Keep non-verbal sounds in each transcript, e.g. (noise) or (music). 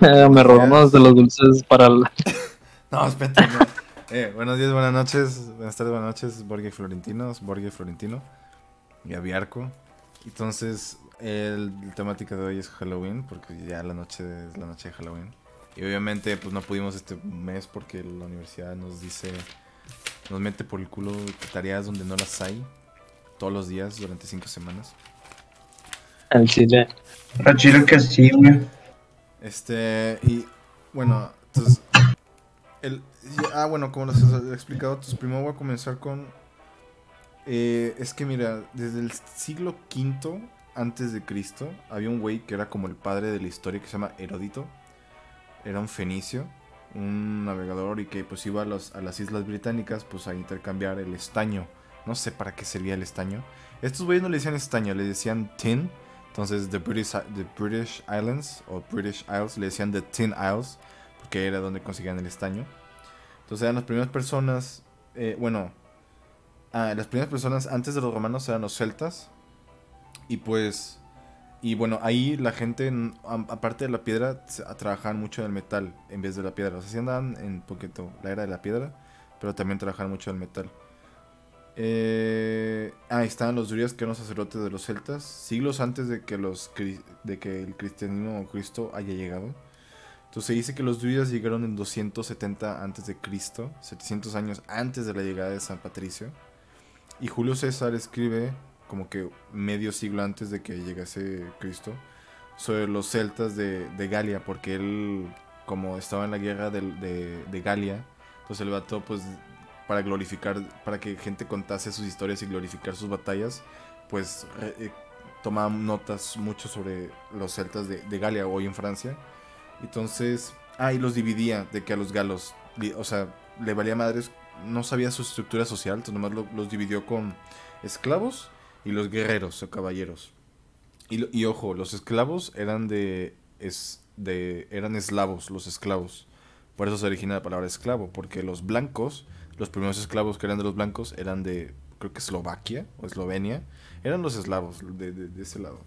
me robamos de los dulces para el... (laughs) no, espérate. Eh, buenos días, buenas noches, buenas tardes, buenas noches, Borges Florentino, Borges Florentino y Aviarco. Entonces, el, temática de hoy es Halloween, porque ya la noche es la noche de Halloween. Y obviamente, pues no pudimos este mes porque la universidad nos dice, nos mete por el culo tareas donde no las hay todos los días durante cinco semanas. Al chile. Al chile que sí, güey. Este, y bueno, entonces, el, ah, bueno, como les he explicado, entonces primero voy a comenzar con, eh, es que mira, desde el siglo V antes de Cristo, había un güey que era como el padre de la historia que se llama Heródito, era un fenicio, un navegador y que pues iba a, los, a las islas británicas pues a intercambiar el estaño, no sé para qué servía el estaño, estos güeyes no le decían estaño, le decían tin, entonces, the British, the British Islands o British Isles le decían the Tin Isles, porque era donde conseguían el estaño. Entonces, eran las primeras personas, eh, bueno, ah, las primeras personas antes de los romanos eran los celtas. Y pues, y bueno, ahí la gente, aparte de la piedra, trabajaban mucho en el metal en vez de la piedra. O sea, sí andaban en poquito la era de la piedra, pero también trabajaban mucho en el metal. Eh, ahí están los druidas que eran los sacerdotes de los celtas, siglos antes de que, los, de que el cristianismo o Cristo haya llegado. Entonces se dice que los druidas llegaron en 270 antes de Cristo, 700 años antes de la llegada de San Patricio. Y Julio César escribe como que medio siglo antes de que llegase Cristo sobre los celtas de, de Galia, porque él como estaba en la guerra de, de, de Galia, entonces el vato pues para glorificar, para que gente contase sus historias y glorificar sus batallas, pues eh, notas mucho sobre los celtas de, de, Galia, hoy en Francia. Entonces, ah, y los dividía de que a los galos, o sea, le valía madres, no sabía su estructura social, entonces nomás los dividió con esclavos y los guerreros o caballeros. Y, y ojo, los esclavos eran de, es, de, eran eslavos, los esclavos. Por eso se origina la palabra esclavo, porque los blancos los primeros esclavos que eran de los blancos eran de, creo que Eslovaquia o Eslovenia. Eran los eslavos de, de, ese lado.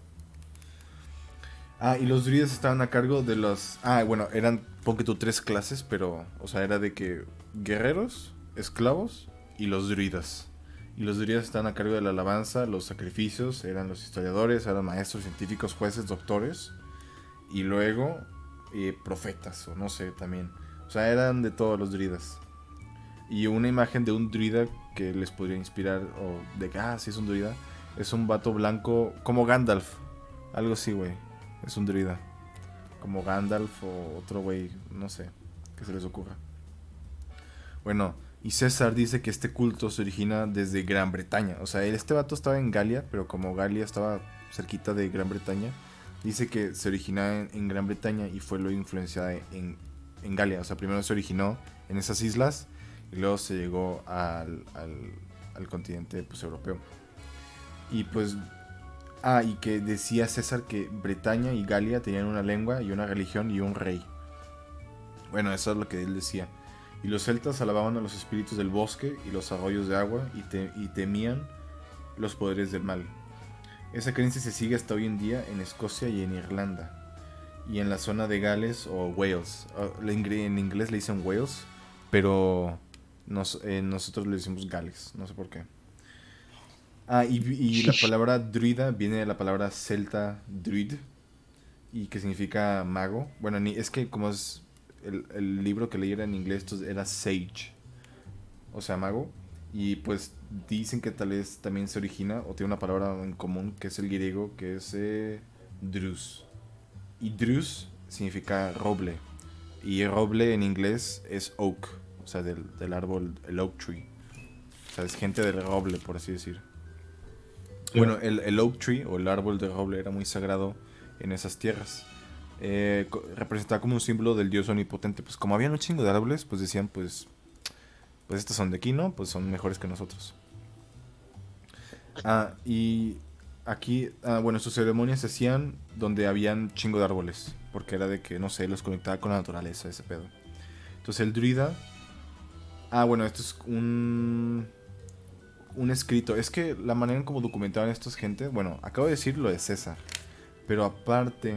Ah, y los druidas estaban a cargo de los... Ah, bueno, eran, pon que tú, tres clases, pero, o sea, era de que guerreros, esclavos y los druidas. Y los druidas estaban a cargo de la alabanza, los sacrificios, eran los historiadores, eran maestros, científicos, jueces, doctores. Y luego, eh, profetas, o no sé, también. O sea, eran de todos los druidas y una imagen de un druida que les podría inspirar, o de que, ah, sí es un druida, es un vato blanco como Gandalf, algo así, güey, es un druida, como Gandalf o otro güey, no sé, que se les ocurra. Bueno, y César dice que este culto se origina desde Gran Bretaña, o sea, este vato estaba en Galia, pero como Galia estaba cerquita de Gran Bretaña, dice que se origina en, Gran Bretaña y fue lo influenciada en, en Galia, o sea, primero se originó en esas islas y luego se llegó al, al, continente pues, europeo. Y pues, ah, y que decía César que Bretaña y Galia tenían una lengua y una religión y un rey. Bueno, eso es lo que él decía. Y los celtas alababan a los espíritus del bosque y los arroyos de agua y, y temían los poderes del mal. Esa creencia se sigue hasta hoy en día en Escocia y en Irlanda. Y en la zona de Gales o Wales. Ah, en inglés le dicen Wales, pero eh, nosotros le decimos Gales, no sé por qué. Ah, y, la palabra druida viene de la palabra celta druid, y que significa mago. Bueno, es que como es el, libro que leí era en inglés, era sage, o sea, mago. Y pues dicen que tal vez también se origina o tiene una palabra en común que es el griego, que es eh, drus. Y drus significa roble. Y roble en inglés es oak o sea, del, árbol, el oak tree. O sea, es gente del roble, por así decir. Bueno, el, oak tree o el árbol de roble era muy sagrado en esas tierras. Eh, representaba como un símbolo del dios omnipotente. Pues como había un chingo de árboles, pues decían, pues, pues estos son de aquí, ¿no? Pues son mejores que nosotros. Ah, y aquí, ah, bueno, sus ceremonias se hacían donde habían chingo de árboles. Porque era de que, no sé, los conectaba con la naturaleza, ese pedo. Entonces el druida Ah, bueno, esto es un. Un escrito. Es que la manera en cómo documentaban estos gente. Bueno, acabo de decir lo de César. Pero aparte,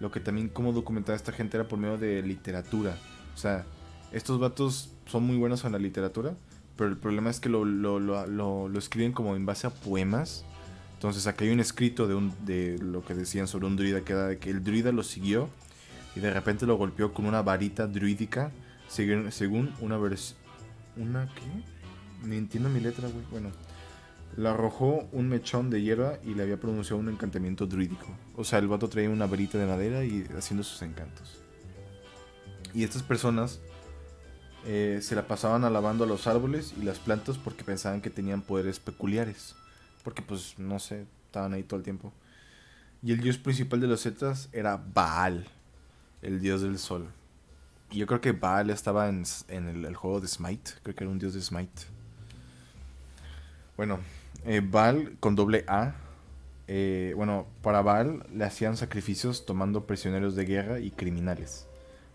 lo que también como documentaba esta gente era por medio de literatura. O sea, estos vatos son muy buenos en la literatura, pero el problema es que lo, lo, lo, escriben como en base a poemas. Entonces acá hay un escrito de, un, de lo que decían sobre un druida que era de que el druida lo siguió y de repente lo golpeó con una varita druídica según una versión... ¿Una qué? Ni entiendo mi letra, güey. Bueno, le arrojó un mechón de hierba y le había pronunciado un encantamiento druídico. O sea, el vato traía una varita de madera y haciendo sus encantos. Y estas personas eh, se la pasaban alabando a los árboles y las plantas porque pensaban que tenían poderes peculiares. Porque pues, no sé, estaban ahí todo el tiempo. Y el dios principal de los Zetas era Baal, el dios del sol. Yo creo que Baal estaba en, en el, el juego de Smite. Creo que era un dios de Smite. Bueno, eh, Baal con doble A. eh, bueno, para Baal le hacían sacrificios tomando prisioneros de guerra y criminales.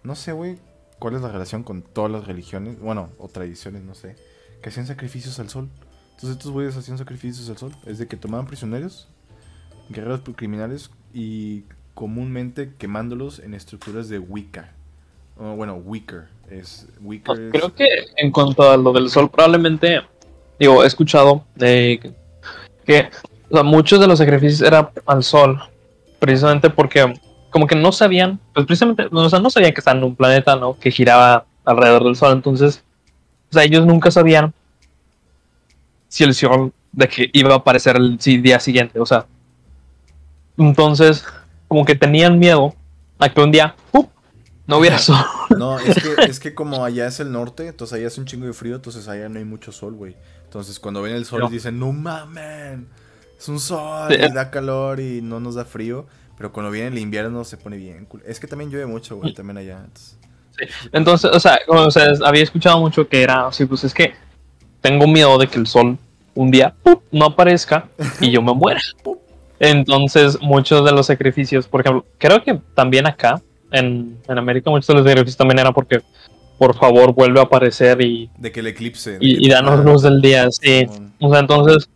No sé, güey, cuál es la relación con todas las religiones, bueno, o tradiciones, no sé, que hacían sacrificios al sol. Entonces estos güeyes hacían sacrificios al sol. Es de que tomaban prisioneros, guerreros criminales y comúnmente quemándolos en estructuras de Wicca. Oh, bueno, Wicker. Es, Wicker es- Creo que en cuanto a lo del sol, probablemente, digo, he escuchado eh, que- que o sea, muchos de los sacrificios eran al sol, precisamente porque como que no sabían, pues precisamente, o sea, no sabían que estaban en un planeta, ¿no? Que giraba alrededor del sol, entonces, o sea, ellos nunca sabían si el sol de que iba a aparecer el día siguiente, o sea, entonces, como que tenían miedo a que un día, ¡pup! No hubiera sol. No, es que, es que como allá es el norte, entonces allá hace un chingo de frío, entonces allá no hay mucho sol, güey. Entonces cuando ven el sol No. dicen, no mamen, es un sol, Sí. y da calor y no nos da frío. Pero cuando viene el invierno se pone bien. Es que también llueve mucho, güey, también allá. entonces- Entonces, o sea, o sea, había escuchado mucho que era así, pues es que tengo miedo de que el sol un día ¡pup! no aparezca y yo me muera. (laughs) Entonces, muchos de los sacrificios, por ejemplo, creo que también acá, en, en América, muchos de los sacrificios también era porque, por favor, vuelve a aparecer y, De que el eclipse. y, que- y danos luz del día. Sí. O sea, entonces,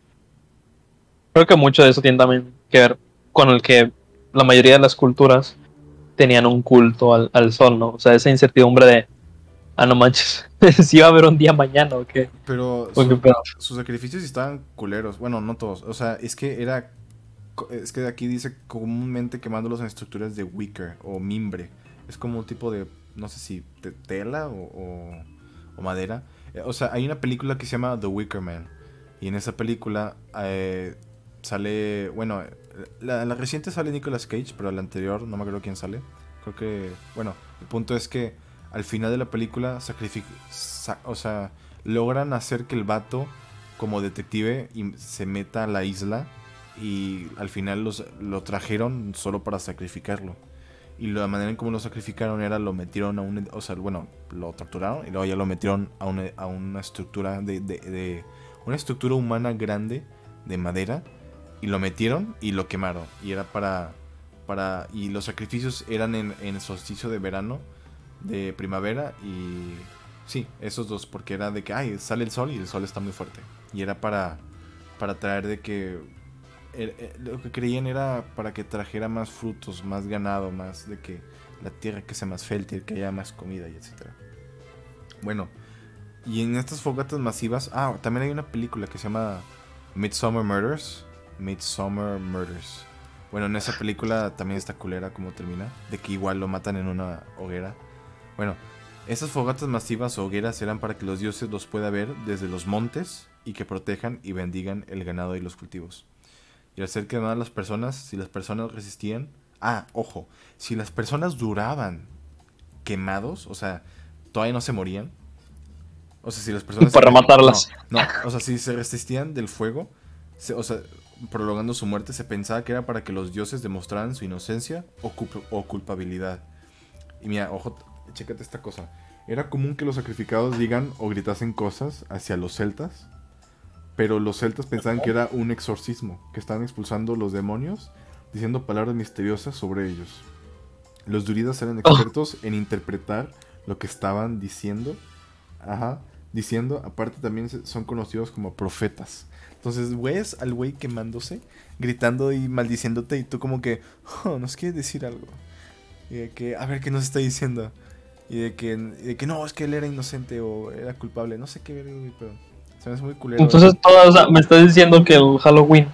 creo que mucho de eso tiene también que ver con el que la mayoría de las culturas tenían un culto al, al sol, ¿no? O sea, esa incertidumbre de, ah, no manches, (laughs) si va a haber un día mañana o qué. Pero o su- sus sacrificios estaban culeros. Bueno, no todos. O sea, es que era. Es que aquí dice comúnmente quemándolos en estructuras de wicker o mimbre. Es como un tipo de. No sé si tela o, o- madera. Eh, O sea, hay una película que se llama The Wicker Man. Y en esa película eh, sale. Bueno, la, reciente sale Nicolas Cage, pero la anterior no me acuerdo quién sale. Creo que. Bueno, el punto es que al final de la película sacrific sa- o sea, logran hacer que el vato como detective se meta a la isla y al final los, lo trajeron solo para sacrificarlo. Y la manera en cómo lo sacrificaron era lo metieron a un, o sea, bueno, lo torturaron y luego ya lo metieron a una, a una estructura de, de- una estructura humana grande de madera y lo metieron y lo quemaron y era para para y los sacrificios eran en, en solsticio de verano de primavera y sí, esos dos, porque era de que, ay, sale el sol y el sol está muy fuerte. Y era para, para traer de que, er- lo que creían era para que trajera más frutos, más ganado, más de que la tierra que sea más fértil, que haya más comida y etcétera. Bueno, y en estas fogatas masivas, ah, también hay una película que se llama Midsummer Murders. Midsummer Murders. Bueno, en esa película también está culera como termina, de que igual lo matan en una hoguera. Bueno, esas fogatas masivas o hogueras eran para que los dioses los pueda ver desde los montes y que protejan y bendigan el ganado y los cultivos. Y al ser quemadas las personas, si las personas resistían... Ah, ojo, si las personas duraban quemados, o sea, todavía no se morían. O sea, si las personas... Para matarlas. No, no, o sea, si se resistían del fuego, se- o sea, prolongando su muerte, se pensaba que era para que los dioses demostraran su inocencia o, culp- o culpabilidad. Y mira, ojo, chécate esta cosa. Era común que los sacrificados digan o gritasen cosas hacia los celtas, pero los celtas pensaban que era un exorcismo, que estaban expulsando los demonios, diciendo palabras misteriosas sobre ellos. Los druidas eran expertos en interpretar lo que estaban diciendo. Ajá, diciendo, aparte también son conocidos como profetas. Entonces, ves al güey quemándose, gritando y maldiciéndote, y tú como que, oh, nos quiere decir algo. Y de que, a ver qué nos está diciendo. Y de que, y de que no, es que él era inocente o era culpable. No sé qué pero se me hace muy culero. Entonces, toda, o sea, me estás diciendo que el Halloween,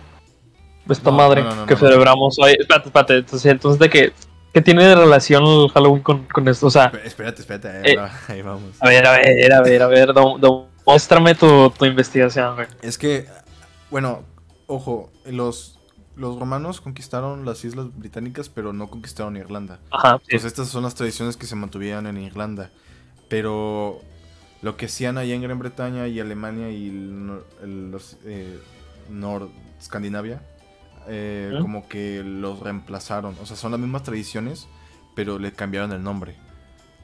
esta No, madre no, que celebramos hoy. Espérate, espérate. Entonces, entonces ¿de qué, qué tiene de relación el Halloween con, con esto? O sea, Esp- Espérate, espérate, ahí, Eh. (laughs) ahí vamos. a ver, a ver, a ver, a ver. muéstrame tu, tu investigación, güey. Es que, bueno, ojo, los, los romanos conquistaron las islas británicas, pero no conquistaron Irlanda. Ajá, sí. Pues estas son las tradiciones que se mantuvieron en Irlanda. Pero lo que hacían allá en Gran Bretaña y Alemania y el el- los eh, Nord Escandinavia, eh, como que los reemplazaron. O sea, son las mismas tradiciones, pero le cambiaron el nombre.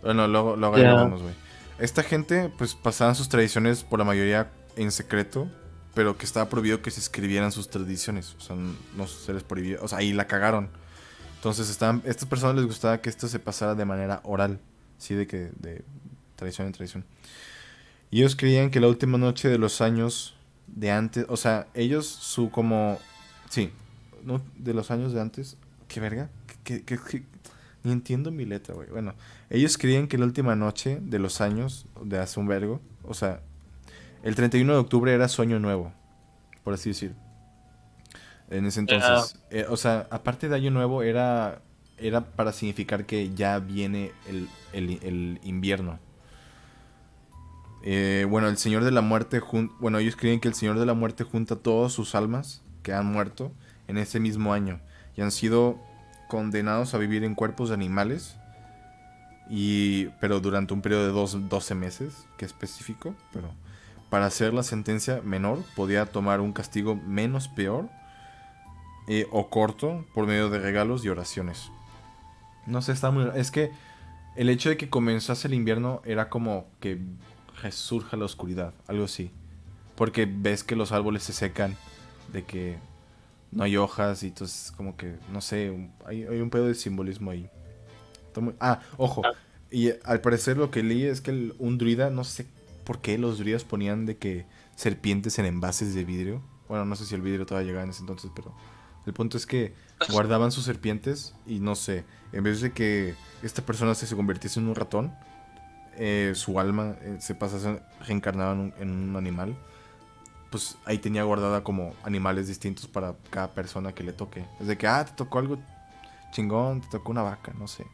Bueno, luego, lo vemos, güey. Esta gente, pues pasaban sus tradiciones por la mayoría en secreto, pero que estaba prohibido que se escribieran sus tradiciones. O sea, no se les prohibía. O sea, ahí la cagaron. Entonces, estaban, a estas personas les gustaba que esto se pasara de manera oral, sí, de que de tradición en tradición. Y ellos creían que la última noche de los años de antes, o sea, ellos su como, sí, no, de los años de antes, qué verga, ¿Qué, qué- qué- ni entiendo mi letra, güey. Bueno, ellos creían que la última noche de los años de hace un vergo, o sea, el 31 de octubre era sueño nuevo, por así decir. En ese entonces, eh, o sea, aparte de año nuevo era era para significar que ya viene el, el- el invierno. Eh, bueno, el Señor de la Muerte, bueno, ellos creen que el Señor de la Muerte junta todas sus almas que han muerto en ese mismo año y han sido condenados a vivir en cuerpos de animales, y, pero durante un periodo de dos, 12 meses, que es específico, pero para hacer la sentencia menor podía tomar un castigo menos peor eh, o corto por medio de regalos y oraciones. No sé, está muy... Es que el hecho de que comenzase el invierno era como que resurja la oscuridad, algo así. Porque ves que los árboles se secan, de que no hay hojas y entonces como que, no sé, un- hay, hay un pedo de simbolismo ahí. Muy- Ah, ojo. Y eh, al parecer lo que leí es que el- un druida, no sé por qué los druidas ponían de que serpientes en envases de vidrio. Bueno, no sé si el vidrio todavía llegaba en ese entonces, pero el punto es que (laughs) guardaban sus serpientes y no sé, en vez de que esta persona se, se convirtiese en un ratón, eh, su alma eh, se pasase reencarnada en un, en un animal, pues ahí tenía guardada como animales distintos para cada persona que le toque. Es de que, ah, te tocó algo chingón, te tocó una vaca, no sé.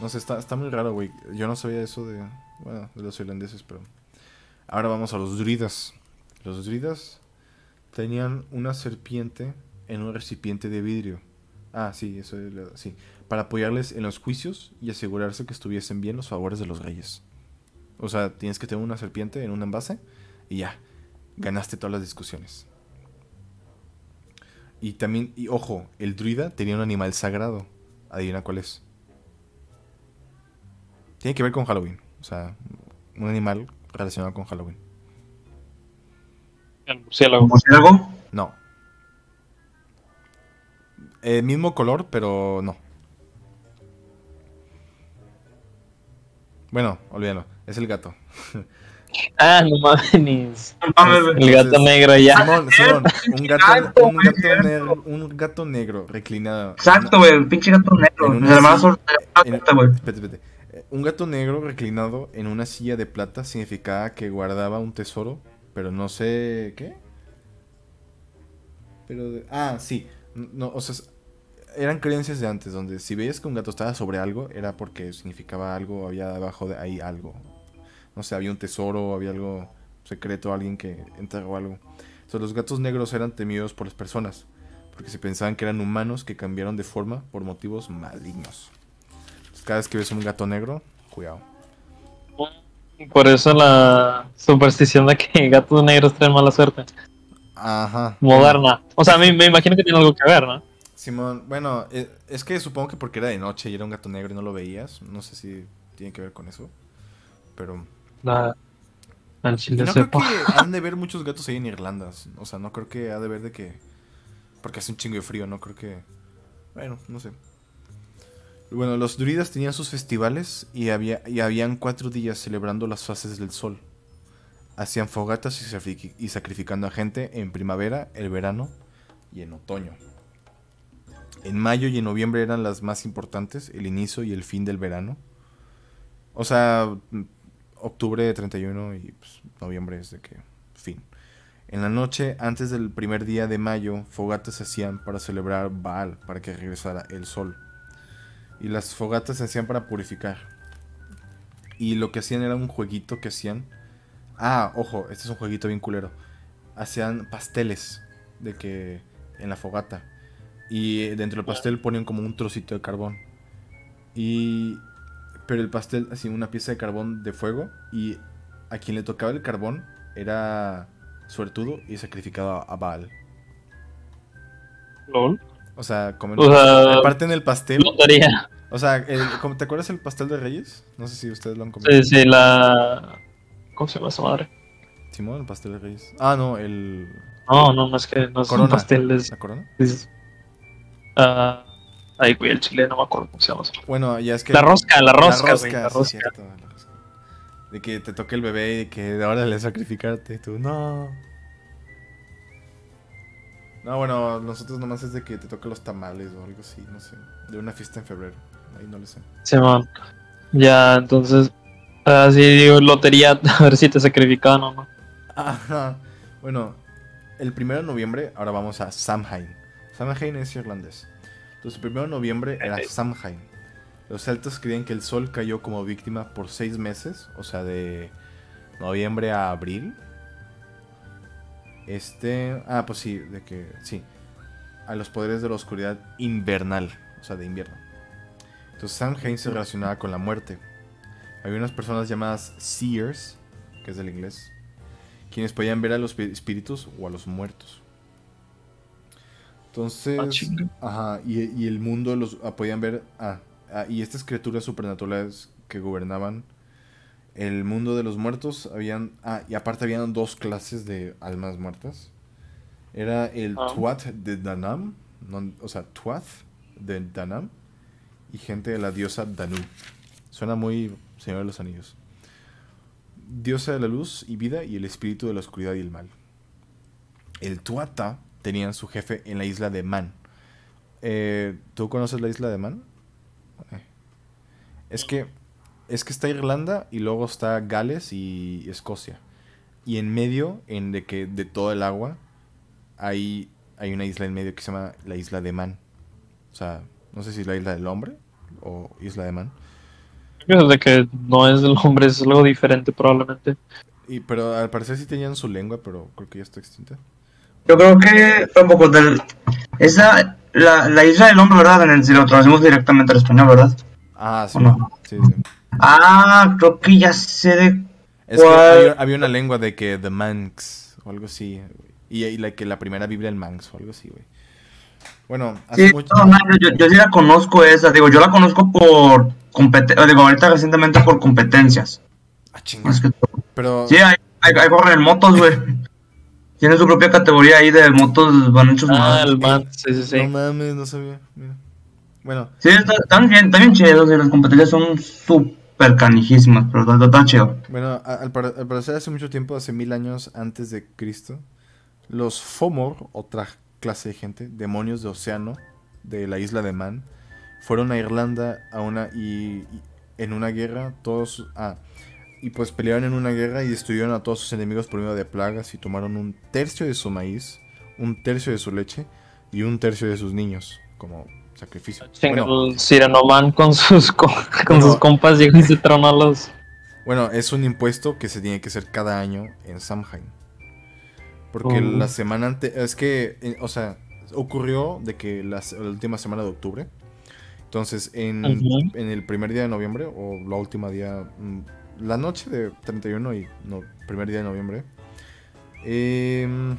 No sé, está, está muy raro, güey. Yo no sabía eso de, bueno, de los irlandeses, pero... Ahora vamos a los druidas. Los druidas tenían una serpiente en un recipiente de vidrio. Ah, sí, eso es sí. Para apoyarles en los juicios y asegurarse que estuviesen bien los favores de los reyes. O sea, tienes que tener una serpiente en un envase y ya, ganaste todas las discusiones. Y también, y ojo, el druida tenía un animal sagrado. Adivina cuál es. Tiene que ver con Halloween. O sea, un animal relacionado con Halloween. El murciélago. ¿Murciélago? No. Eh, mismo color, pero no. Bueno, olvídalo. Es el gato. Ah, no mames. El gato negro ya. Simón, Simón, un gato, un negro, un gato negro reclinado. Exacto, güey, el pinche gato negro. En una Nada más silla- sorpresa, En- güey. espérate, espérate. Un gato negro reclinado en una silla de plata significaba que guardaba un tesoro, pero no sé qué. Pero de- ah, sí, no, o sea, eran creencias de antes donde si veías que un gato estaba sobre algo era porque significaba algo, había debajo de ahí algo. No sé, había un tesoro, había algo secreto, alguien que enterró algo. Entonces, los gatos negros eran temidos por las personas, porque se pensaban que eran humanos que cambiaron de forma por motivos malignos. Entonces, cada vez que ves un gato negro, cuidado. Por eso la superstición de que gatos negros traen mala suerte. Ajá. Moderna. O sea, me, me imagino que tiene algo que ver, ¿no? Simón, bueno, eh, es que supongo que porque era de noche y era un gato negro y no lo veías. No sé si tiene que ver con eso. Pero. La, al Y chile no creo que (laughs) han de ver muchos gatos ahí en Irlanda. O sea, no creo que ha de ver de que. Porque hace un chingo de frío, no creo que. Bueno, no sé. Bueno, los druidas tenían sus festivales y, había, y habían cuatro días celebrando las fases del sol. Hacían fogatas y sacrificando a gente en primavera, el verano y en otoño. En mayo y en noviembre eran las más importantes, el inicio y el fin del verano. O sea, octubre 31 y pues, noviembre es de que fin. En la noche, antes del primer día de mayo, fogatas se hacían para celebrar Baal, para que regresara el sol. Y las fogatas se hacían para purificar. Y lo que hacían era un jueguito que hacían. Ah, ojo, este es un jueguito bien culero. Hacían pasteles de que en la fogata. Y dentro del pastel ponían como un trocito de carbón. Y pero el pastel así una pieza de carbón de fuego y a quien le tocaba el carbón era suertudo y sacrificado a Baal. LOL. O sea, comen O sea, parten el pastel. Lotería. O sea, el- ¿cómo- ¿te acuerdas el pastel de Reyes? No sé si ustedes lo han comido. Sí, sí, la. ¿Cómo se llama esa madre? Simón, el pastel de Reyes. Ah, no, el No, no, no es que no es un Corona. pastel, es. ¿La corona? es- ah, ay, güey, el chile, no me acuerdo cómo se llama. Bueno, ya es que La rosca, la rosca, la güey, rosca, la sí, rosca. cierto, la rosca. De que te toque el bebé y que de ahora le sacrificarte tú, no. No, bueno, nosotros nomás es de que te toque los tamales o algo así, no sé. De una fiesta en febrero. Ahí no lo sé. Simón. Ya, entonces. Así digo, lotería, (laughs) a ver si te sacrificaban o no. Ajá. Bueno, el primero de noviembre, ahora vamos a Samhain. Samhain es irlandés. Entonces, el primero de noviembre era. Samhain. Los celtas creían que el sol cayó como víctima por seis meses, o sea, de noviembre a abril. Este. Ah, pues sí, de que. Sí. A los poderes de la oscuridad invernal, o sea, de invierno. Entonces, Samhain se relacionaba con la muerte. Había unas personas llamadas Seers, que es del inglés, quienes podían ver a los espíritus o a los muertos. Entonces, Ah, ajá, y, y el mundo los ah, podían ver, ah, ah, y estas criaturas supernaturales que gobernaban el mundo de los muertos, habían, ah, y aparte habían dos clases de almas muertas. Era el Ah. Tuat de Danam, no- o sea, Tuath de Danam, y gente de la diosa Danu. Suena muy Señor de los Anillos diosa de la luz y vida y el espíritu de la oscuridad y el mal. El Tuata tenían su jefe en la isla de Man. Eh, ¿Tú conoces la isla de Man? Eh. Es que es que está Irlanda y luego está Gales y Escocia. Y en medio, en de que de todo el agua, hay, hay una isla en medio que se llama la isla de Man. O sea, no sé si es la isla del hombre o isla de Man. De que no es del hombre, es algo diferente probablemente. Y, pero al parecer sí tenían su lengua, pero creo que ya está extinta. Yo creo que tampoco del. Esa. La, la isla del hombre, ¿verdad? En el, si lo traducimos directamente al español, ¿verdad? Ah, sí. Sí, sí. Ah, creo que ya sé de. Es que había, había una lengua de que The Manx o algo así. Y, y la que la primera Biblia el Manx o algo así, güey. Bueno, hace Sí, mucho. no, no, yo, yo sí la conozco esa. Digo, yo la conozco por. compete- Digo, ahorita recientemente por competencias. Ah, chinga. Más que Pero. Sí, hay, hay, hay corren motos, güey. Tiene su propia categoría ahí de motos van hechos Ah, el man, sí, sí, sí. No mames, no sabía. Mira. Bueno, Sí, está- están bien, están bien chidos y las competencias son súper canijísimas, pero está, está chido. bueno al, al parecer hace mucho tiempo, hace mil años antes de Cristo, los Fomor, otra clase de gente, demonios de océano de la isla de Man, fueron a Irlanda a una y, y en una guerra todos ah, y pues pelearon en una guerra y destruyeron a todos sus enemigos por medio de plagas y tomaron un tercio de su maíz, un tercio de su leche y un tercio de sus niños como sacrificio. Bueno, Sirenoman con sus co- (laughs) con sus compas llegó y se tronó a los. Bueno, es un impuesto que se tiene que hacer cada año en Samhain. Porque Oh. la semana antes. Es que, eh, o sea, ocurrió de que la, última semana de octubre. Entonces, en, en el primer día de noviembre, o la última día. La noche de 31 y no, primer día de noviembre. em,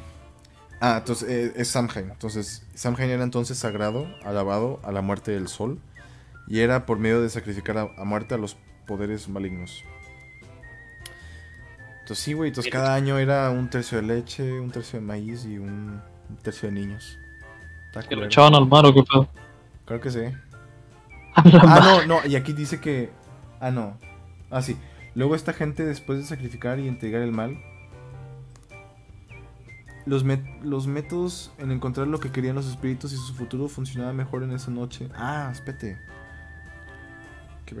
ah, entonces eh, es Samhain. Entonces, Samhain era entonces sagrado, alabado a la muerte del sol. Y era por medio de sacrificar a, a muerte a los poderes malignos. Entonces sí, güey, entonces cada año era un tercio de leche, un tercio de maíz y un, un tercio de niños. Que lo echaban al mar o qué pedo. Creo que sí. (laughs) Ah, no, no, y aquí dice que... Ah, no. Ah, sí. Luego esta gente, después de sacrificar y entregar el mal, los, los métodos en encontrar lo que querían los espíritus y su futuro funcionaba mejor en esa noche. Ah, espérate. ¿Qué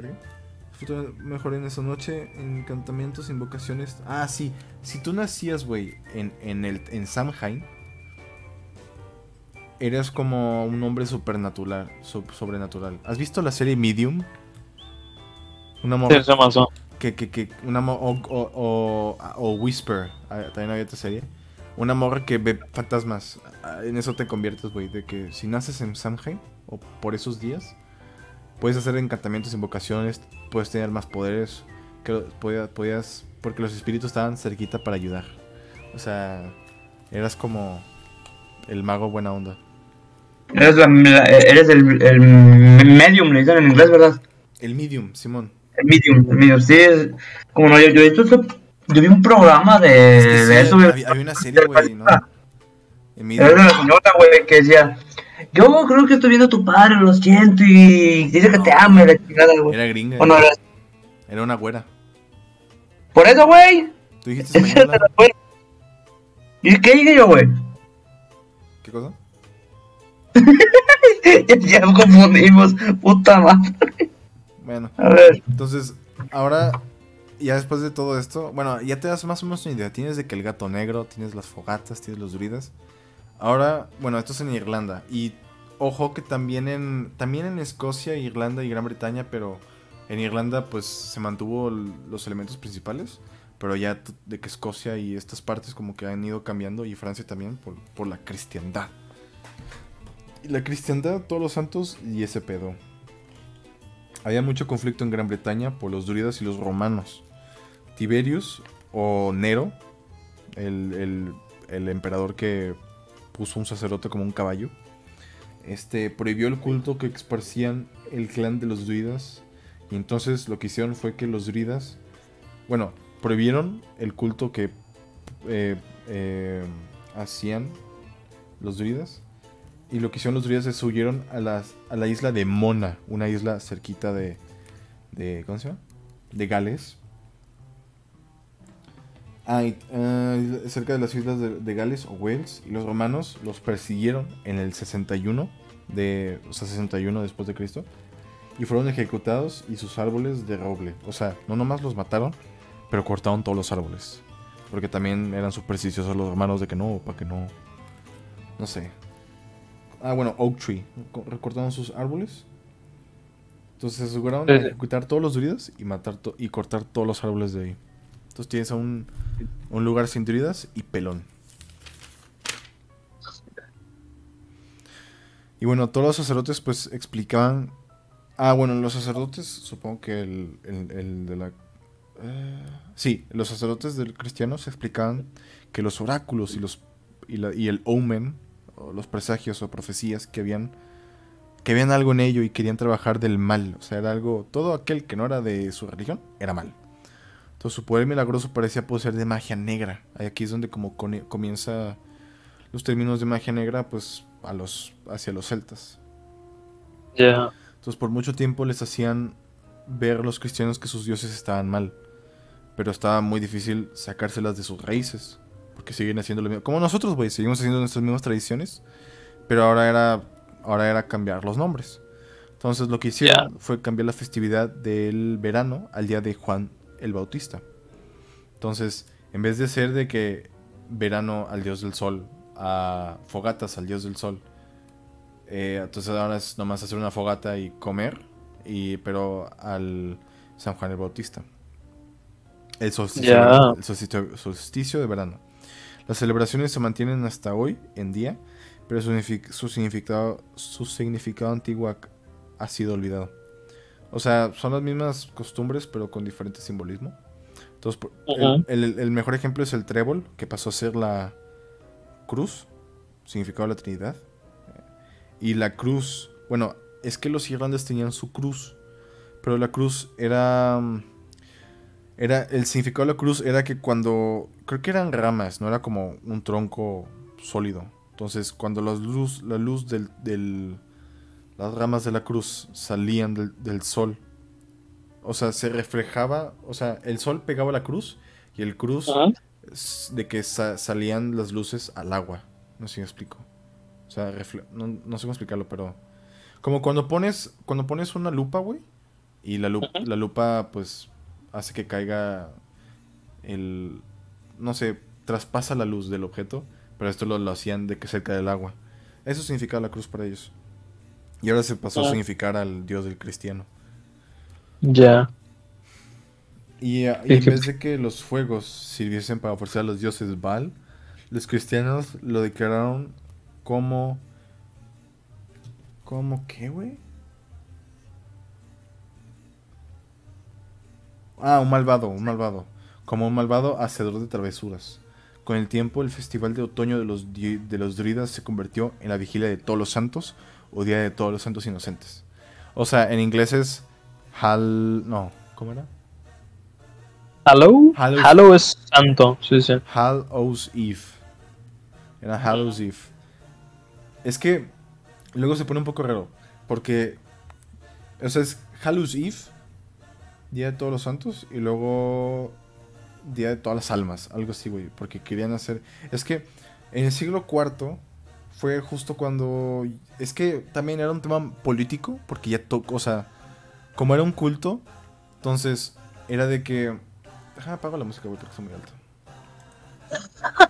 futuro mejor en esa noche, encantamientos, invocaciones. Ah, sí. Si tú nacías, güey, en, en, el, en Samhain, eras como un hombre supernatural, sobrenatural. ¿Has visto la serie Medium? Una morra. Que, que, que una o, o, o- Whisper, ah, también había otra serie. Una morra que ve fantasmas. Ah, En eso te conviertes, güey. De que si naces en Samhain o por esos días, puedes hacer encantamientos, invocaciones, puedes tener más poderes. Que podías, podías, porque los espíritus estaban cerquita para ayudar. O sea, eras como el mago buena onda. Eres, la, la- eres el, el medium, le dicen en inglés, ¿verdad? El medium, Simón. El medium, el medium, sí. Como no, yo, yo, yo, yo vi un programa de, Es que sí, de eso, había, había una serie, güey, ¿no? Era medium. de la señora, güey, que decía, yo creo que estoy viendo a tu padre, lo siento, y dice que te ama, la chingada, güey. Era gringa. Bueno, era- Era una güera. por eso, güey. Tú dijiste. ¿Y qué dije yo, güey? ¿Qué cosa? (laughs) ya, ya confundimos, puta madre. Bueno, A ver, entonces, ahora, ya después de todo esto, bueno, ya te das más o menos una idea. Tienes de que el gato negro, tienes las fogatas, tienes los druidas. Ahora, bueno, esto es en Irlanda. Y ojo que también en, también en Escocia, Irlanda y Gran Bretaña, pero en Irlanda pues se mantuvo los elementos principales. Pero ya de que Escocia y estas partes como que han ido cambiando y Francia también por, por la cristiandad. Y la cristiandad, todos los santos y ese pedo. Había mucho conflicto en Gran Bretaña por los druidas y los romanos. Tiberius o Nero, el, el- emperador que puso un sacerdote como un caballo, este, prohibió el culto que esparcían el clan de los druidas. Y entonces lo que hicieron fue que los druidas, bueno, prohibieron el culto que eh, eh, hacían los druidas. Y lo que hicieron los druidas es huyeron a, las, a la isla de Mona, una isla cerquita de, de ¿cómo se llama? De Gales. Ah, cerca de las islas de, de Gales o Wales. Y los romanos los persiguieron en el 61, de, o sea, 61 después de Cristo. Y fueron ejecutados y sus árboles de roble. O sea, no nomás los mataron, pero cortaron todos los árboles. Porque también eran supersticiosos los romanos de que no, para que no... No sé. Ah, bueno, Oak Tree. Co- Recortaron sus árboles. Entonces se aseguraron de ejecutar todos los druidas y matar y cortar todos los árboles de ahí. Entonces tienes a un, un lugar sin druidas y pelón. Y bueno, todos los sacerdotes pues explicaban... Ah, bueno, los sacerdotes, supongo que el, el- el de la... eh, sí, los sacerdotes del cristiano se explicaban que los oráculos y, los, y, la- y el omen, o los presagios o profecías que habían, que habían algo en ello y querían trabajar del mal. O sea, era algo... Todo aquel que no era de su religión era mal. Entonces su poder milagroso parecía poseer de magia negra. Aquí es donde como comienza los términos de magia negra, pues a los hacia los celtas. Ya. Entonces por mucho tiempo les hacían ver a los cristianos que sus dioses estaban mal. Pero estaba muy difícil sacárselas de sus raíces. Porque siguen haciendo lo mismo. Como nosotros, güey, seguimos haciendo nuestras mismas tradiciones. Pero ahora era, ahora era cambiar los nombres. Entonces lo que hicieron fue cambiar la festividad del verano al día de Juan el Bautista. Entonces, en vez de ser de que verano al dios del sol, a fogatas al dios del sol, eh, entonces ahora es nomás hacer una fogata y comer, y, pero al San Juan el Bautista. El solsticio, Ya. el solsticio, solsticio de verano. Las celebraciones se mantienen hasta hoy en día, pero su, signific- su significado, su significado antiguo ha, sido olvidado. O sea, son las mismas costumbres, pero con diferente simbolismo. Entonces, el- el, el mejor ejemplo es el trébol, que pasó a ser la cruz, significado de la Trinidad. Y la cruz, bueno, es que los irlandeses tenían su cruz, pero la cruz era... Era, el significado de la cruz era que cuando, creo que eran ramas, no era como un tronco sólido. Entonces, cuando la luz, la luz del, del- las ramas de la cruz salían del, del sol, o sea, se reflejaba, o sea, el sol pegaba la cruz y el cruz de que sa- salían las luces al agua. No sé si me explico. O sea, refle- no, no sé cómo explicarlo, pero... Como cuando pones, cuando pones una lupa, güey. Y la, lu- Ujú. la lupa, pues, hace que caiga el... No sé, traspasa la luz del objeto. Pero esto lo, lo hacían de que cerca del agua. Eso significaba la cruz para ellos. Y ahora se pasó a Ah. significar al dios del cristiano. Ya. Y, eh, y en vez de que los fuegos sirviesen para ofrecer a los dioses Baal, los cristianos lo declararon como... ¿Cómo qué, güey? Ah, un malvado, un malvado. Como un malvado hacedor de travesuras. Con el tiempo, el festival de otoño de los, de los druidas se convirtió en la vigilia de todos los santos o día de todos los santos inocentes. O sea, en inglés es Hal... No, ¿cómo era? Hallow. Hallow. Hallow es santo. Sí, sí. Hallows Eve. Era Hallows Eve. Es que luego se pone un poco raro. Porque. O sea, es Hallows Eve. Día de todos los santos. Y luego. Día de todas las almas. Algo así, güey. Porque querían hacer. Es que en el siglo IV. Fue justo cuando. Es que también era un tema político. Porque ya tocó. O sea. Como era un culto. Entonces. Era de que. Déjame apago la música, güey, porque está muy alta.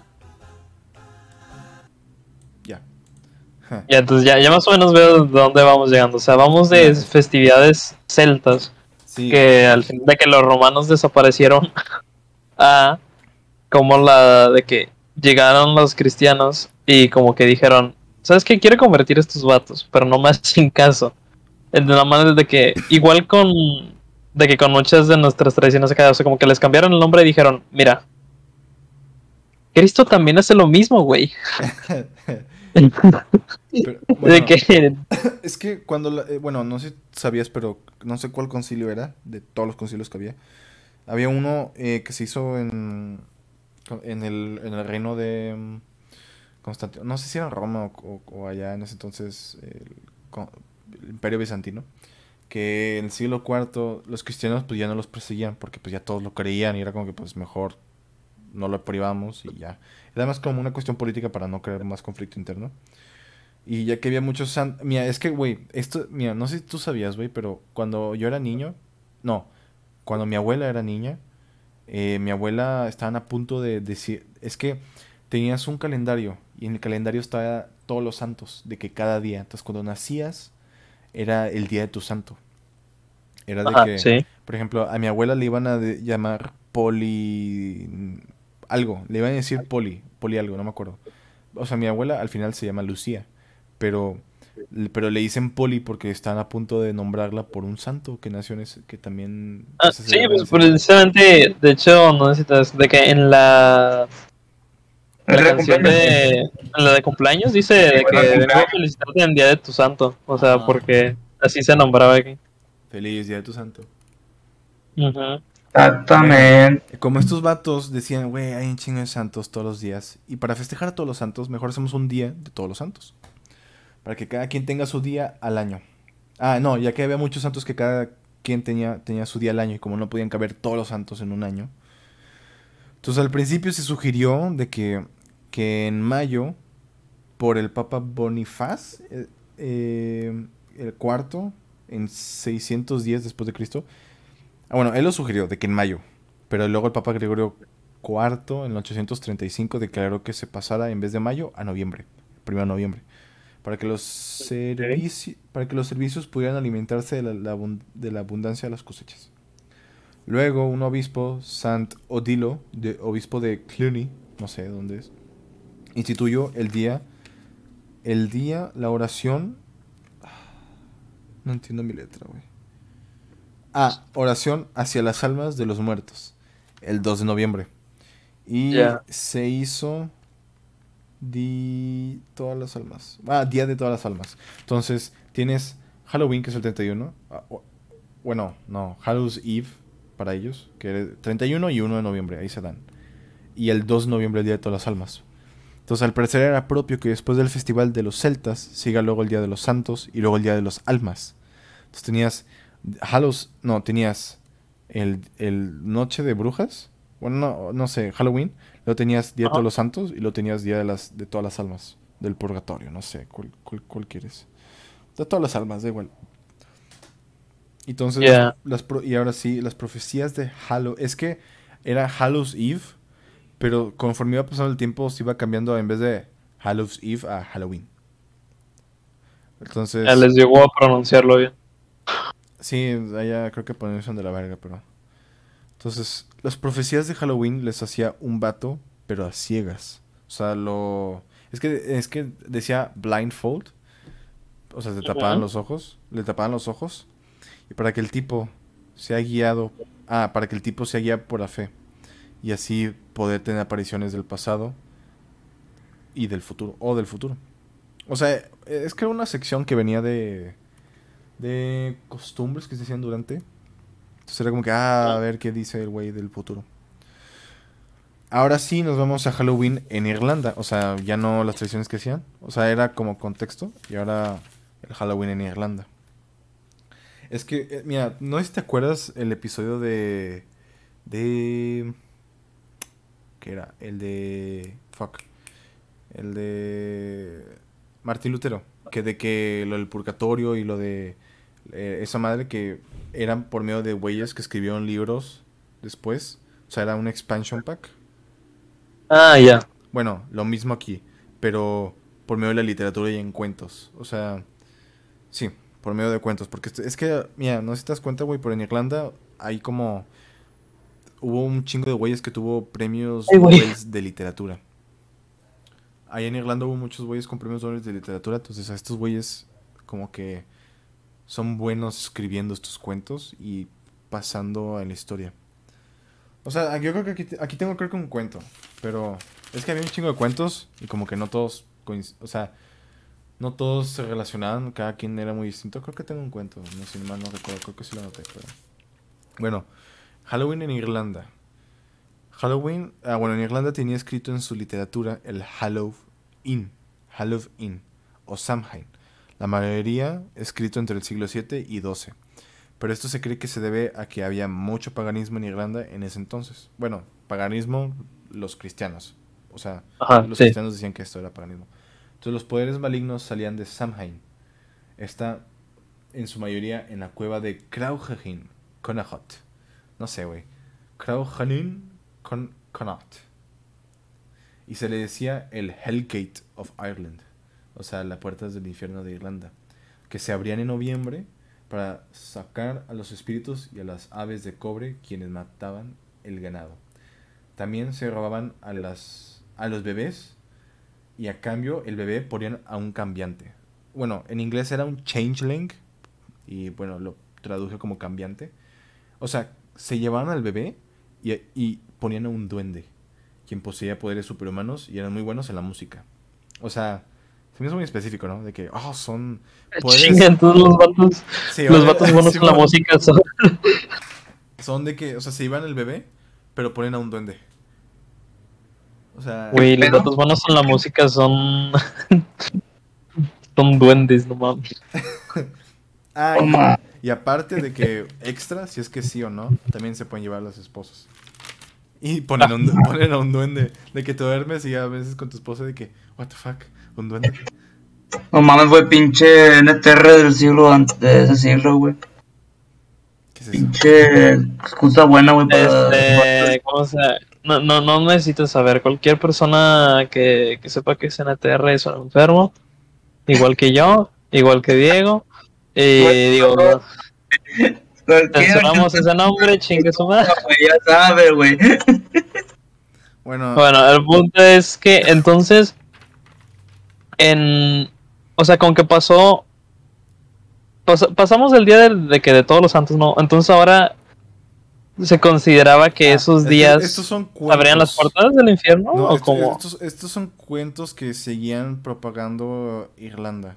(laughs) Ya. Ya, entonces ya, ya más o menos veo de dónde vamos llegando. O sea, vamos de festividades celtas Sí. que al fin de que los romanos desaparecieron a (laughs) como la de que llegaron los cristianos y como que dijeron, ¿sabes qué? Quiero convertir estos vatos, pero no me (laughs) hacen caso. De la manera de que, igual con, de que con muchas de nuestras tradiciones acá, o sea, como que les cambiaron el nombre y dijeron, mira, Cristo también hace lo mismo, güey. (laughs) Pero, bueno, de que, (coughs) Es que cuando, la- eh, bueno, no sé si sabías, pero no sé cuál concilio era, de todos los concilios que había. Había uno eh, que se hizo en, en, el, en el reino de mm, Constantino. No sé si era Roma o, o- o allá en ese entonces el, el Imperio Bizantino. Que en el siglo IV los cristianos pues ya no los perseguían porque pues ya todos lo creían y era como que pues mejor no lo privamos y ya. Era más como una cuestión política para no crear más conflicto interno. Y ya que había muchos san- Mira, es que, güey, esto, mira, no sé si tú sabías, güey, pero cuando yo era niño, no, cuando mi abuela era niña, eh, mi abuela estaban a punto de decir, es que tenías un calendario y en el calendario estaba todos los santos, de que cada día, entonces cuando nacías era el día de tu santo. Era de Ajá, que, sí. por ejemplo, a mi abuela le iban a llamar poli... algo, le iban a decir poli, poli algo, no me acuerdo. O sea, mi abuela al final se llama Lucía, pero, pero le dicen poli porque están a punto de nombrarla por un santo que nació en ese, que también... Ah, sí, pues precisamente, de hecho, no necesitas, de que en la, El la de canción cumpleaños. de, en la de cumpleaños dice de que cumpleaños. felicitarte en día de tu santo, o sea, porque así se nombraba aquí. Feliz día de tu santo. Ujú. Exactamente. Como estos vatos decían, güey, hay un chingo de santos todos los días. Y para festejar a todos los santos, mejor hacemos un día de todos los santos. Para que cada quien tenga su día al año. Ah, no, ya que había muchos santos que cada quien tenía, tenía su día al año. Y como no podían caber todos los santos en un año. Entonces al principio se sugirió de que, que en mayo, por el Papa Bonifaz, eh, eh, el cuarto, en 610 después de Cristo, Ah, bueno, él lo sugirió, de que en mayo. Pero luego el Papa Gregorio IV, en el 835, declaró que se pasara en vez de mayo a noviembre. Primero de noviembre. Para que los, servici- para que los servicios pudieran alimentarse de la, la abun- de la abundancia de las cosechas. Luego, un obispo, Sant Odilo, de, obispo de Cluny, no sé dónde es, instituyó el día, el día, la oración. No entiendo mi letra, güey. Ah, oración hacia las almas de los muertos. El 2 de noviembre. Y se hizo di todas las almas. Ah, día de todas las almas. Entonces, tienes Halloween, que es el 31. Ah, bueno, no, Hallows Eve para ellos, que es 31 y 1 de noviembre, ahí se dan. Y el 2 de noviembre, el día de todas las almas. Entonces, al parecer era propio que después del festival de los celtas siga luego el día de los santos y luego el día de los almas. Entonces tenías Hallows, no, tenías el, el Noche de Brujas, Bueno, no, no sé, Halloween. Luego tenías Día de. Todos los Santos y luego tenías Día de las de todas las almas. Del purgatorio, no sé, ¿cuál, cuál, cuál quieres? De todas las almas, da igual. Entonces, Yeah. las y ahora sí, las profecías de Halloween. Es que era Hallows Eve, pero conforme iba pasando el tiempo se iba cambiando en vez de Hallows Eve a Halloween. Entonces, Ya les llegó a pronunciarlo bien. Sí, allá creo que pronuncian de la verga, pero. Entonces, las profecías de Halloween les hacía un vato, pero a ciegas. O sea, lo. Es que, es que decía blindfold. O sea, se tapaban los ojos. Le tapaban los ojos. Y para que el tipo sea guiado. Ah, para que el tipo sea guiado por la fe. Y así poder tener apariciones del pasado y del futuro. O del futuro. O sea, es que era una sección que venía de. De costumbres que se hacían durante. Entonces era como que, ah, a ver qué dice el güey del futuro. Ahora sí nos vamos a Halloween en Irlanda. O sea, ya no las tradiciones que hacían. O sea, era como contexto. Y ahora el Halloween en Irlanda. Es que, eh, mira, no sé si te acuerdas el episodio de. de. ¿Qué era? El de. Fuck. El de. Martín Lutero. Que de que lo del purgatorio y lo de. Eh, esa madre que eran por medio de güeyes que escribieron libros después. O sea, era un expansion pack. Ah, ya. Bueno, lo mismo aquí, pero por medio de la literatura y en cuentos. O sea, sí, por medio de cuentos. Porque es- que, mira, no sé si te das cuenta, güey, pero en Irlanda hay como... Hubo un chingo de güeyes que tuvo premios Ay. Nobel de literatura. Ahí en Irlanda hubo muchos güeyes con premios Nobel de literatura, entonces a estos güeyes como que son buenos escribiendo estos cuentos y pasando en la historia. O sea, yo creo que aquí, tengo creo que un cuento, pero es que había un chingo de cuentos y como que no todos, o sea, no todos se relacionaban, cada quien era muy distinto. Creo que tengo un cuento, no sé, mal no recuerdo, creo que sí lo pero... Bueno, Halloween en Irlanda. Halloween, ah, bueno, en Irlanda tenía escrito en su literatura el Halloween, Halloween o Samhain. La mayoría escrito entre el siglo VII y XII. Pero esto se cree que se debe a que había mucho paganismo en Irlanda en ese entonces. Bueno, paganismo los cristianos. O sea, Ajá, los sí. cristianos decían que esto era paganismo. Entonces los poderes malignos salían de Samhain. Está en su mayoría en la cueva de Crauhain, Connaught. No sé, güey. Crauhain Con Connaught. Y se le decía el Hellgate of Ireland. O sea, las puertas del infierno de Irlanda. Que se abrían en noviembre para sacar a los espíritus y a las aves de cobre quienes mataban el ganado. También se robaban a, las, a los bebés y a cambio el bebé ponían a un cambiante. Bueno, en inglés era un changeling y bueno, lo traduje como cambiante. O sea, se llevaban al bebé y, y ponían a un duende, quien poseía poderes superhumanos y eran muy buenos en la música. O sea, se me hizo muy específico, ¿no? De que, oh, son poderes... Chingan todos los vatos. Sí, los vatos buenos sí, con la bueno, música son. Son de que, o sea, se iban el bebé, pero ponen a un duende. O sea, Güey, los vatos buenos con la música son. (laughs) son duendes, no mames. (laughs) ah, y- Toma. y, aparte de que extra, si es que sí o no, también se pueden llevar las esposas. Y ponen, un, (laughs) ponen a un duende, de que te duermes y a veces con tu esposa de que, what the fuck, un duende. No mames, güey, pinche NTR del siglo antes de ese siglo, güey. Pinche excusa buena, güey, para... Este, ¿cómo se no, no, no necesitas saber. Cualquier persona que, que sepa que es NTR es un enfermo, igual que yo, igual que Diego. Y Bueno, digo, no. Censuramos ese nombre, chingue su madre. güey, (laughs) ya sabes, güey. Bueno, Bueno, el punto es que entonces, en, o sea, con que pasó, pas- pasamos el día de, de que de todos los santos, no, entonces ahora se consideraba que ah, esos estos- días estos son cuentos. abrían las puertas del infierno No, o esto- como, estos, estos son cuentos que seguían propagando Irlanda.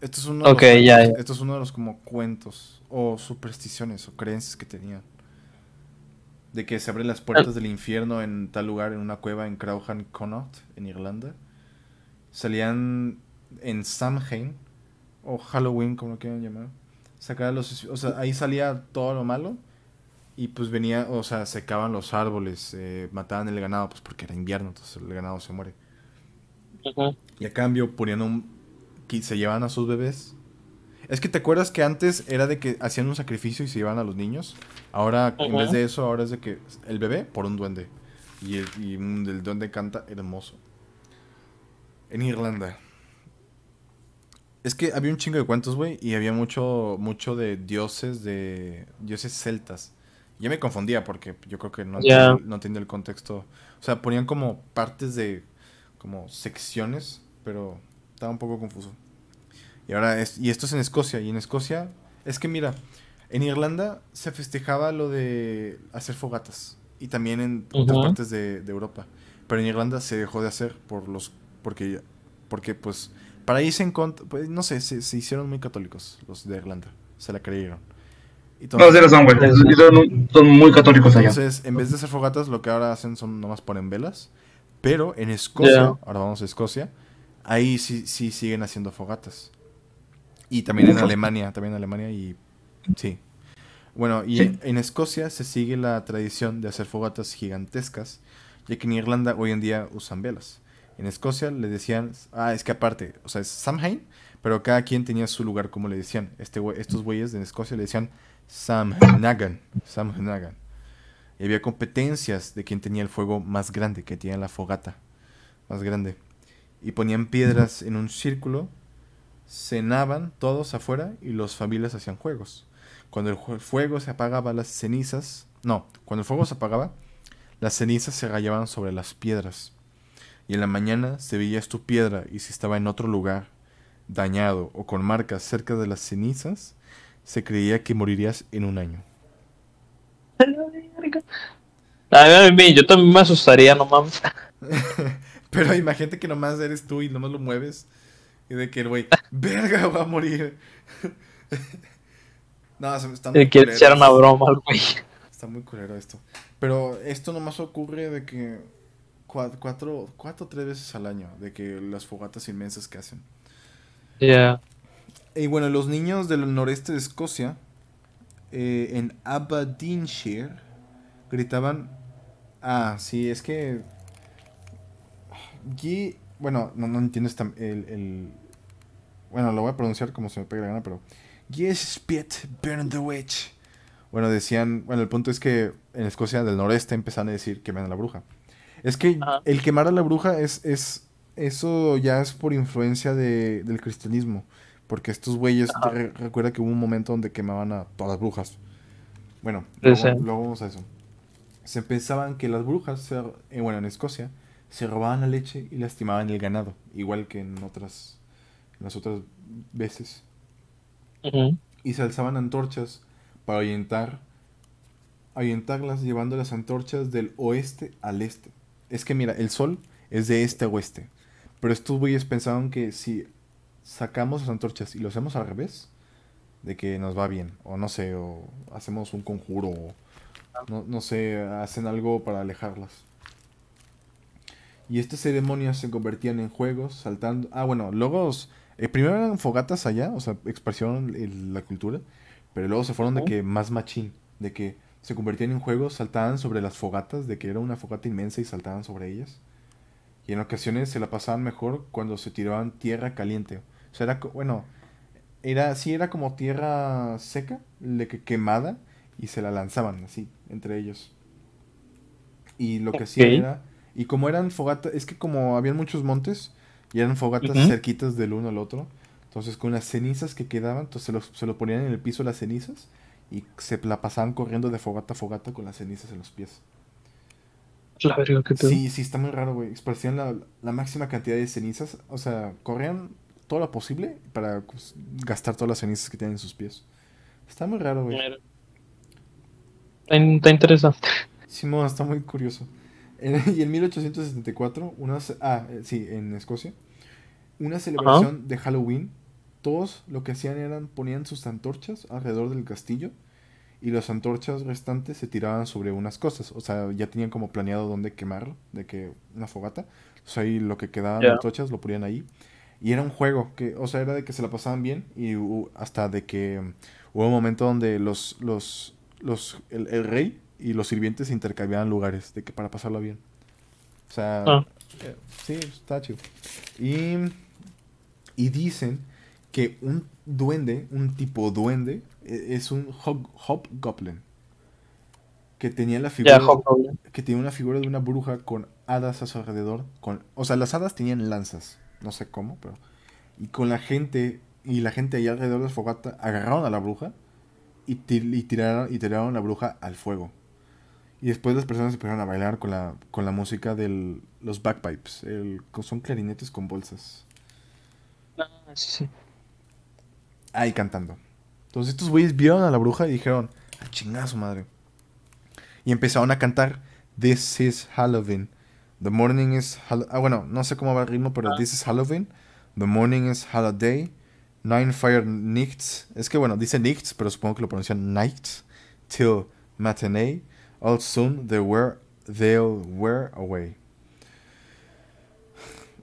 Esto es uno de los cuentos- ya, ya. Esto es uno de los como cuentos o supersticiones o creencias que tenían. De que se abren las puertas del infierno en tal lugar, en una cueva en Crowhan Connaught, en Irlanda. Salían en Samhain, o Halloween, como lo quieran llamar. Sacar los, o sea, ahí salía todo lo malo. Y pues venía, o sea, secaban los árboles, eh, mataban el ganado, pues porque era invierno, entonces el ganado se muere. Y a cambio ponían un... que se llevaban a sus bebés. Es que te acuerdas que antes era de que hacían un sacrificio y se llevaban a los niños. Ahora, en vez de eso, ahora es de que el bebé por un duende. Y el, y el duende canta hermoso. En Irlanda. Es que había un chingo de cuentos, güey, y había mucho, mucho de dioses, de dioses celtas. Ya me confundía porque yo creo que no, entendía, no el contexto. O sea, ponían como partes de, como secciones, pero estaba un poco confuso. Y ahora es, y esto es en Escocia, y en Escocia, es que mira, en Irlanda se festejaba lo de hacer fogatas, y también en otras partes de, de Europa. Pero en Irlanda se dejó de hacer por los, porque, porque pues, para irse en contra, pues, no sé, se, se hicieron muy católicos los de Irlanda, se la creyeron. Y No, sí lo son, güey. Sí Son, son muy católicos allá. entonces, en vez de hacer fogatas, lo que ahora hacen son nomás ponen velas. Pero en Escocia, ahora vamos a Escocia, ahí sí, sí siguen haciendo fogatas. Y también en. Alemania, también en Alemania y sí. Bueno, y Sí. en Escocia se sigue la tradición de hacer fogatas gigantescas, ya que en Irlanda hoy en día usan velas. En Escocia le decían, ah, es que aparte, o sea, es Samhain, pero cada quien tenía su lugar como le decían. Este estos güeyes de Escocia le decían Samhnagan, Samhnagan. Y había competencias de quién tenía el fuego más grande, que tenía la fogata más grande. Y ponían piedras en un círculo, cenaban todos afuera y los familias hacían juegos. Cuando el fuego se apagaba, las cenizas... No, cuando el fuego se apagaba, las cenizas se rayaban sobre las piedras. Y en la mañana se veías tu piedra y si estaba en otro lugar, dañado o con marcas cerca de las cenizas, se creía que morirías en un año. A mí, yo también me asustaría, no mames. (laughs) Pero imagínate que nomás eres tú y nomás lo mueves. Y de que el güey, verga, va a morir. (laughs) no, se- está muy quiere echar una esto. broma al güey. Está muy culero esto. Pero esto nomás ocurre de que cuatro, cuatro o tres veces al año. De que las fogatas inmensas que hacen. Y bueno, los niños del noreste de Escocia, eh, en Aberdeenshire, gritaban. Ah, sí, es que. Gi- bueno, no, no entiendo esta- el, el- Bueno, lo voy a pronunciar como se me pegue la gana, pero. Yes, spit, burn the witch. Bueno, decían. Bueno, el punto es que en Escocia del noreste empezaron a decir quemen a la bruja. Es que Ajá. el quemar a la bruja es. es eso ya es por influencia de- del cristianismo. Porque estos güeyes, re- recuerda que hubo un momento donde quemaban a todas las brujas. Bueno, luego, sí. luego vamos a eso. Se pensaban que las brujas, se- eh, bueno, en Escocia, se robaban la leche y lastimaban el ganado, igual que en otras, en las otras veces. Y se alzaban antorchas para ahuyentar, ahuyentarlas llevando las antorchas del oeste al este. Es que mira, el sol es de este a oeste. Pero estos güeyes pensaban que si sacamos las antorchas y lo hacemos al revés, de que nos va bien. O no sé, o hacemos un conjuro, o no, no sé, hacen algo para alejarlas. Y estas ceremonias se convertían en juegos, saltando. Ah, bueno, luego. eh, primero eran fogatas allá, o sea, expresaron el- la cultura. Pero luego se fueron de que más machín, de que se convertían en juegos, saltaban sobre las fogatas, de que era una fogata inmensa y saltaban sobre ellas. Y en ocasiones se la pasaban mejor cuando se tiraban tierra caliente. O sea, era, bueno, era, sí era como tierra seca, de que quemada, y se la lanzaban así, entre ellos. Y lo que hacían Ok. era, y como eran fogatas, es que como habían muchos montes, y eran fogatas cerquitas del uno al otro, entonces con las cenizas que quedaban, entonces se, los- se lo ponían en el piso las cenizas, y se la pasaban corriendo de fogata a fogata con las cenizas en los pies. La verga que pedo. Sí, sí, está muy raro, güey. Esparcían la, la máxima cantidad de cenizas. O sea, corrían todo lo posible para pues, gastar todas las cenizas que tienen en sus pies. Está muy raro, güey. Está, in- está interesante. Simón, está muy curioso. En- y en 1874, una, ah, eh, sí, en Escocia, una celebración de Halloween, todos lo que hacían eran ponían sus antorchas alrededor del castillo y las antorchas restantes se tiraban sobre unas cosas. O sea, ya tenían como planeado dónde quemarlo, de que una fogata. O sea, ahí lo que quedaban Ya. antorchas lo ponían ahí. Y era un juego, que, o sea, era de que se la pasaban bien y hasta de que hubo un momento donde los, los, los, el, el rey y los sirvientes se intercambiaban lugares de que para pasarlo bien. O sea, Ah. eh, sí, está chido. Y, y dicen que un duende, un tipo duende, e- es un hobgoblin. Que tenía la figura que tenía una figura de una bruja con hadas a su alrededor. Con, o sea, las hadas tenían lanzas. No sé cómo, pero. Y con la gente. Y la gente ahí alrededor de la fogata agarraron a la bruja. Y, ti- y tiraron, y tiraron la bruja al fuego. Y después las personas empezaron a bailar con la, con la música de los bagpipes. El, son clarinetes con bolsas. Ah, sí, sí. Ahí cantando. Entonces estos güeyes vieron a la bruja y dijeron, a chingada su madre. Y empezaron a cantar, This is Halloween. The morning is... Hall- ah, bueno, no sé cómo va el ritmo, pero This is Halloween. The morning is holiday. Nine fire nights. Es que bueno, dice nights, pero supongo que lo pronuncian nights. Till matinee. All soon they were, they'll wear away.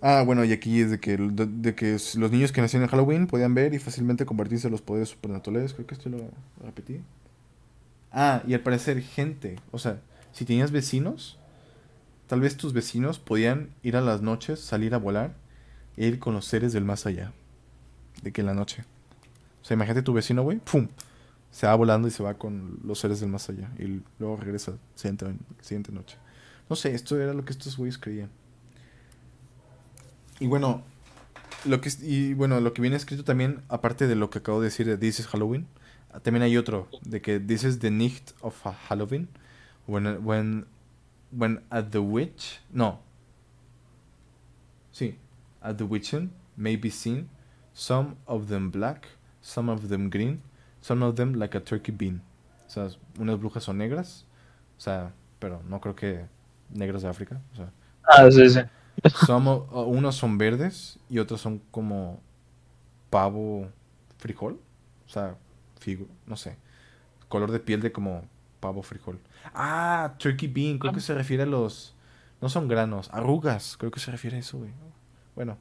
Ah, bueno, y aquí es de que, de, que los niños que nacían en Halloween podían ver y fácilmente convertirse en los poderes supernaturales. Creo que esto lo repetí. Ah, y al parecer gente. O sea, si tenías vecinos, tal vez tus vecinos podían ir a las noches, salir a volar e ir con los seres del más allá. De que en la noche. O sea, imagínate tu vecino, güey, ¡pum! Se va volando y se va con los seres del más allá. Y luego regresa siguiente, siguiente noche. No sé, esto era lo que estos güeyes creían. Y bueno, lo que y bueno, lo que viene escrito también, aparte de lo que acabo de decir de This is Halloween, también hay otro de que This is the night of Halloween when when when at the witch no. Sí at the witchen may be seen some of them black some of them green some of them like a turkey bean. O sea unas brujas son negras o sea pero no creo que negras de África Ah, sí, sí. (laughs) Somos, o- unos son verdes y otros son como pavo frijol. O sea, figo, no sé. Color de piel de como pavo frijol. Ah, turkey bean, creo que se refiere a los... No son granos, arrugas, creo que se refiere a eso, güey. Bueno.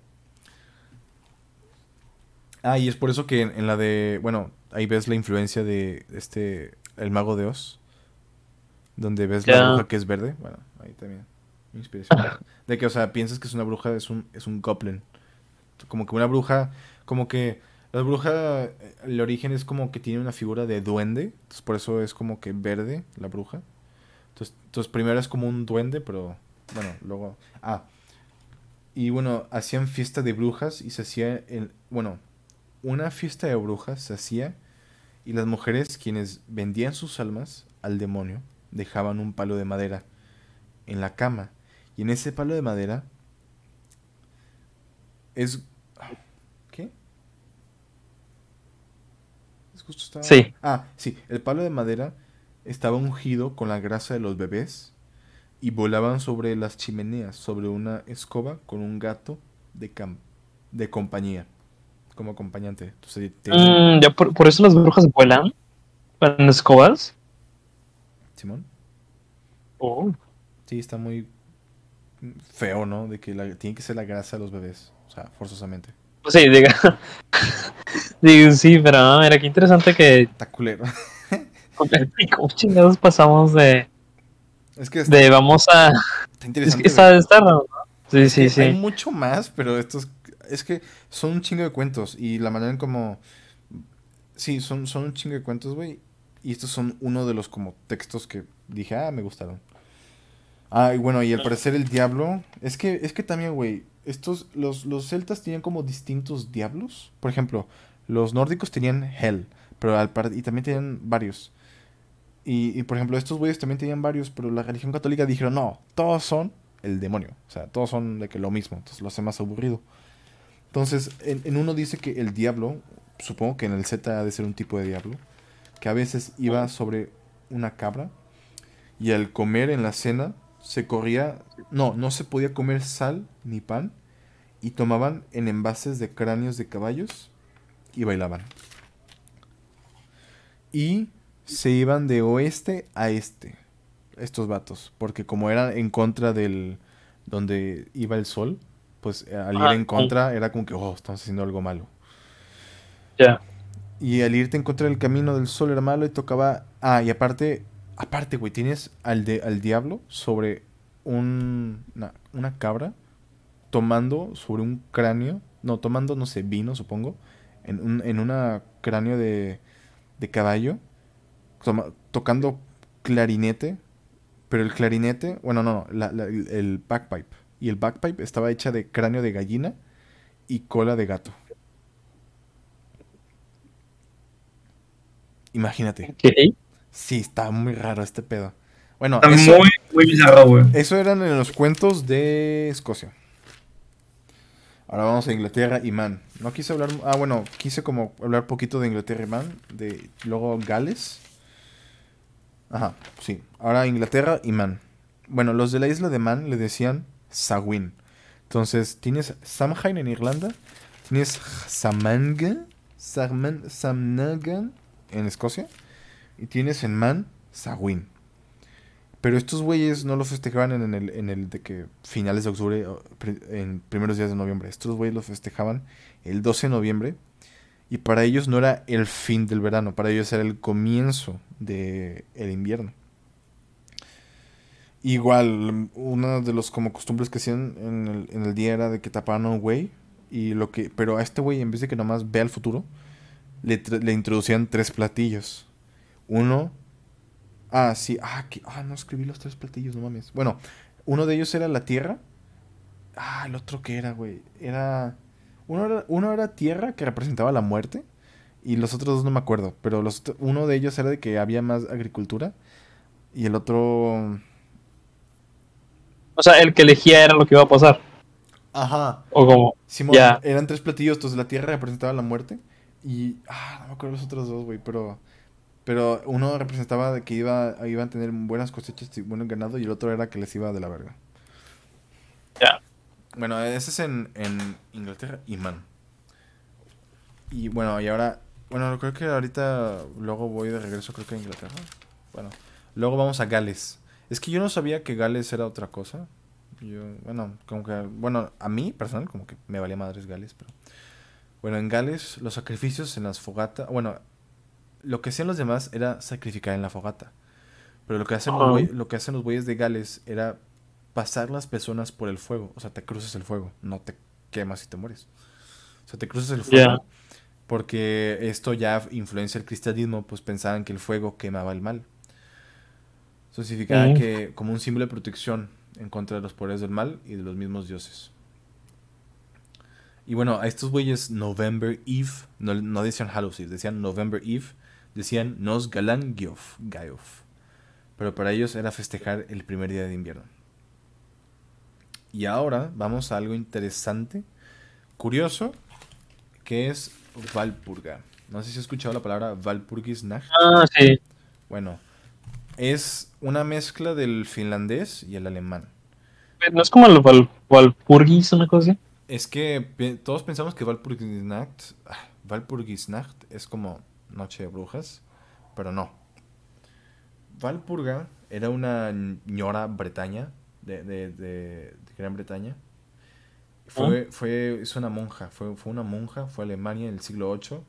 Ah, y es por eso que en, en la de... Bueno, ahí ves la influencia de este... El mago de Oz. Donde ves la Ya. bruja que es verde. Bueno, ahí también. De que, o sea, piensas que es una bruja, es un, es un goblin. Como que una bruja, como que la bruja, eh, el origen es como que tiene una figura de duende. Entonces por eso es como que verde la bruja. Entonces, entonces primero es como un duende, pero bueno, luego... Ah. Y bueno, hacían fiesta de brujas y se hacía, el, bueno, una fiesta de brujas se hacía y las mujeres quienes vendían sus almas al demonio dejaban un palo de madera en la cama. Y en ese palo de madera es... ¿Qué? Es justo estaba- Sí. Ah, sí, el palo de madera estaba ungido con la grasa de los bebés y volaban sobre las chimeneas, sobre una escoba con un gato de, de compañía, como acompañante. Entonces, te- Mm, ya por, por eso las brujas vuelan en escobas. Simón, Oh. sí, está muy feo, ¿no? De que la- tiene que ser la grasa de los bebés, o sea, forzosamente. Sí, diga. (laughs) Digo, sí, pero ah, mira qué interesante que Está culero. (laughs) ¿cómo chingados pasamos de, Es que está, de vamos a está es interesante. que está, raro, ¿no? Sí, sí, que Hay sí. mucho más, pero estos es que son un chingo de cuentos y la manera en como sí, son son un chingo de cuentos, güey, y estos son uno de los como textos que dije, "Ah, me gustaron." Ah, y bueno, y al parecer el diablo, es que es que también, güey, estos los los celtas tenían como distintos diablos. Por ejemplo, los nórdicos tenían Hel, pero al par- y también tenían varios. Y, y, por ejemplo, estos güeyes también tenían varios, pero la religión católica dijeron, no, todos son el demonio. O sea, todos son de que lo mismo. Entonces lo hace más aburrido. Entonces, en, en uno dice que el diablo, supongo que en el Z ha de ser un tipo de diablo, que a veces iba sobre una cabra y al comer en la cena se corría, no, no se podía comer sal ni pan y tomaban en envases de cráneos de caballos y bailaban. Y se iban de oeste a este, estos vatos, porque como eran en contra del donde iba el sol, pues eh, al ir Ah, en sí. contra era como que, oh, estamos haciendo algo malo. Ya. Y al irte en contra del camino del sol era malo y tocaba... Ah, y aparte, aparte, güey, tienes al, de, al diablo sobre un, una, cabra tomando sobre un cráneo, no, tomando, no sé, vino, supongo, en un en una cráneo de, de caballo, tocando clarinete, pero el clarinete, bueno, no, no, la- el, bagpipe. Y el bagpipe estaba hecha de cráneo de gallina y cola de gato. Imagínate. Sí, está muy raro este pedo. Bueno, Está eso, muy, muy bizarro, güey. eso eran en los cuentos de Escocia. Ahora vamos a Inglaterra y Man. No quise hablar. Ah, bueno, quise como hablar poquito de Inglaterra y Man. De luego Gales. Ajá, sí. Ahora Inglaterra y Man. Bueno, los de la isla de Man le decían Sagwin. Entonces, tienes Samhain en Irlanda. Tienes Samanga. Samnagan en Escocia. Y tienes en Man Sagwin. Pero estos güeyes no lo festejaban en el, en el de que finales de octubre, en primeros días de noviembre. Estos güeyes lo festejaban el 12 de noviembre. Y para ellos no era el fin del verano, para ellos era el comienzo del invierno. Igual, una de los como costumbres que hacían en el, en el día era de que tapaban a un güey. Y lo que, pero a este güey, en vez de que nomás vea el futuro, le introducían tres platillos. Uno Ah, sí. Ah, que- ah, no escribí los tres platillos, no mames. Bueno, uno de ellos era la tierra. Ah, el otro que era, güey. Era. Uno era, uno era tierra que representaba la muerte. Y los otros dos no me acuerdo. Pero los, uno de ellos era de que había más agricultura. Y el otro. O sea, el que elegía era lo que iba a pasar. Ajá. O como. Simón, eran tres platillos. Entonces la tierra representaba la muerte. Y. Ah, no me acuerdo los otros dos, güey. Pero. Pero uno representaba que iba, iban a tener buenas cosechas y buen ganado. Y el otro era que les iba de la verga. Ya. Bueno, ese es en, en Inglaterra y Man. Y bueno, y ahora. Bueno, creo que ahorita. Luego voy de regreso, creo que a Inglaterra. Bueno, luego vamos a Gales. Es que yo no sabía que Gales era otra cosa. Yo, bueno, como que. Bueno, a mí, personal, como que me valía madres Gales, pero. Bueno, en Gales, los sacrificios en las fogatas. Bueno, lo que hacían los demás era sacrificar en la fogata. Pero lo que hacen, los, Ajá. güey- lo que hacen los güeyes de Gales era pasar las personas por el fuego. O sea, te cruzas el fuego, no te quemas y te mueres. O sea, te cruzas el fuego. Porque esto ya influencia el cristianismo, pues pensaban que el fuego quemaba el mal. Eso significaba Mm. que como un símbolo de protección en contra de los poderes del mal y de los mismos dioses. Y bueno, a estos güeyes November Eve, no, no decían Hallows Eve, decían November Eve, decían Nos Galan Giof, Gaiof. Pero para ellos era festejar el primer día de invierno. Y ahora vamos a algo interesante, curioso, que es Valpurga. No sé si has escuchado la palabra Valpurgisnacht. Ah, sí. Bueno, es una mezcla del finlandés y el alemán. ¿No es como el Val Valpurgis, una cosa? Es que todos pensamos que Valpurgisnacht, ah, Valpurgisnacht es como Noche de Brujas, pero no. Valpurga era una ñora bretaña, de, de- de- de Gran Bretaña. Fue, fue, es una monja, fue, fue una monja, fue a Alemania en el siglo VIII.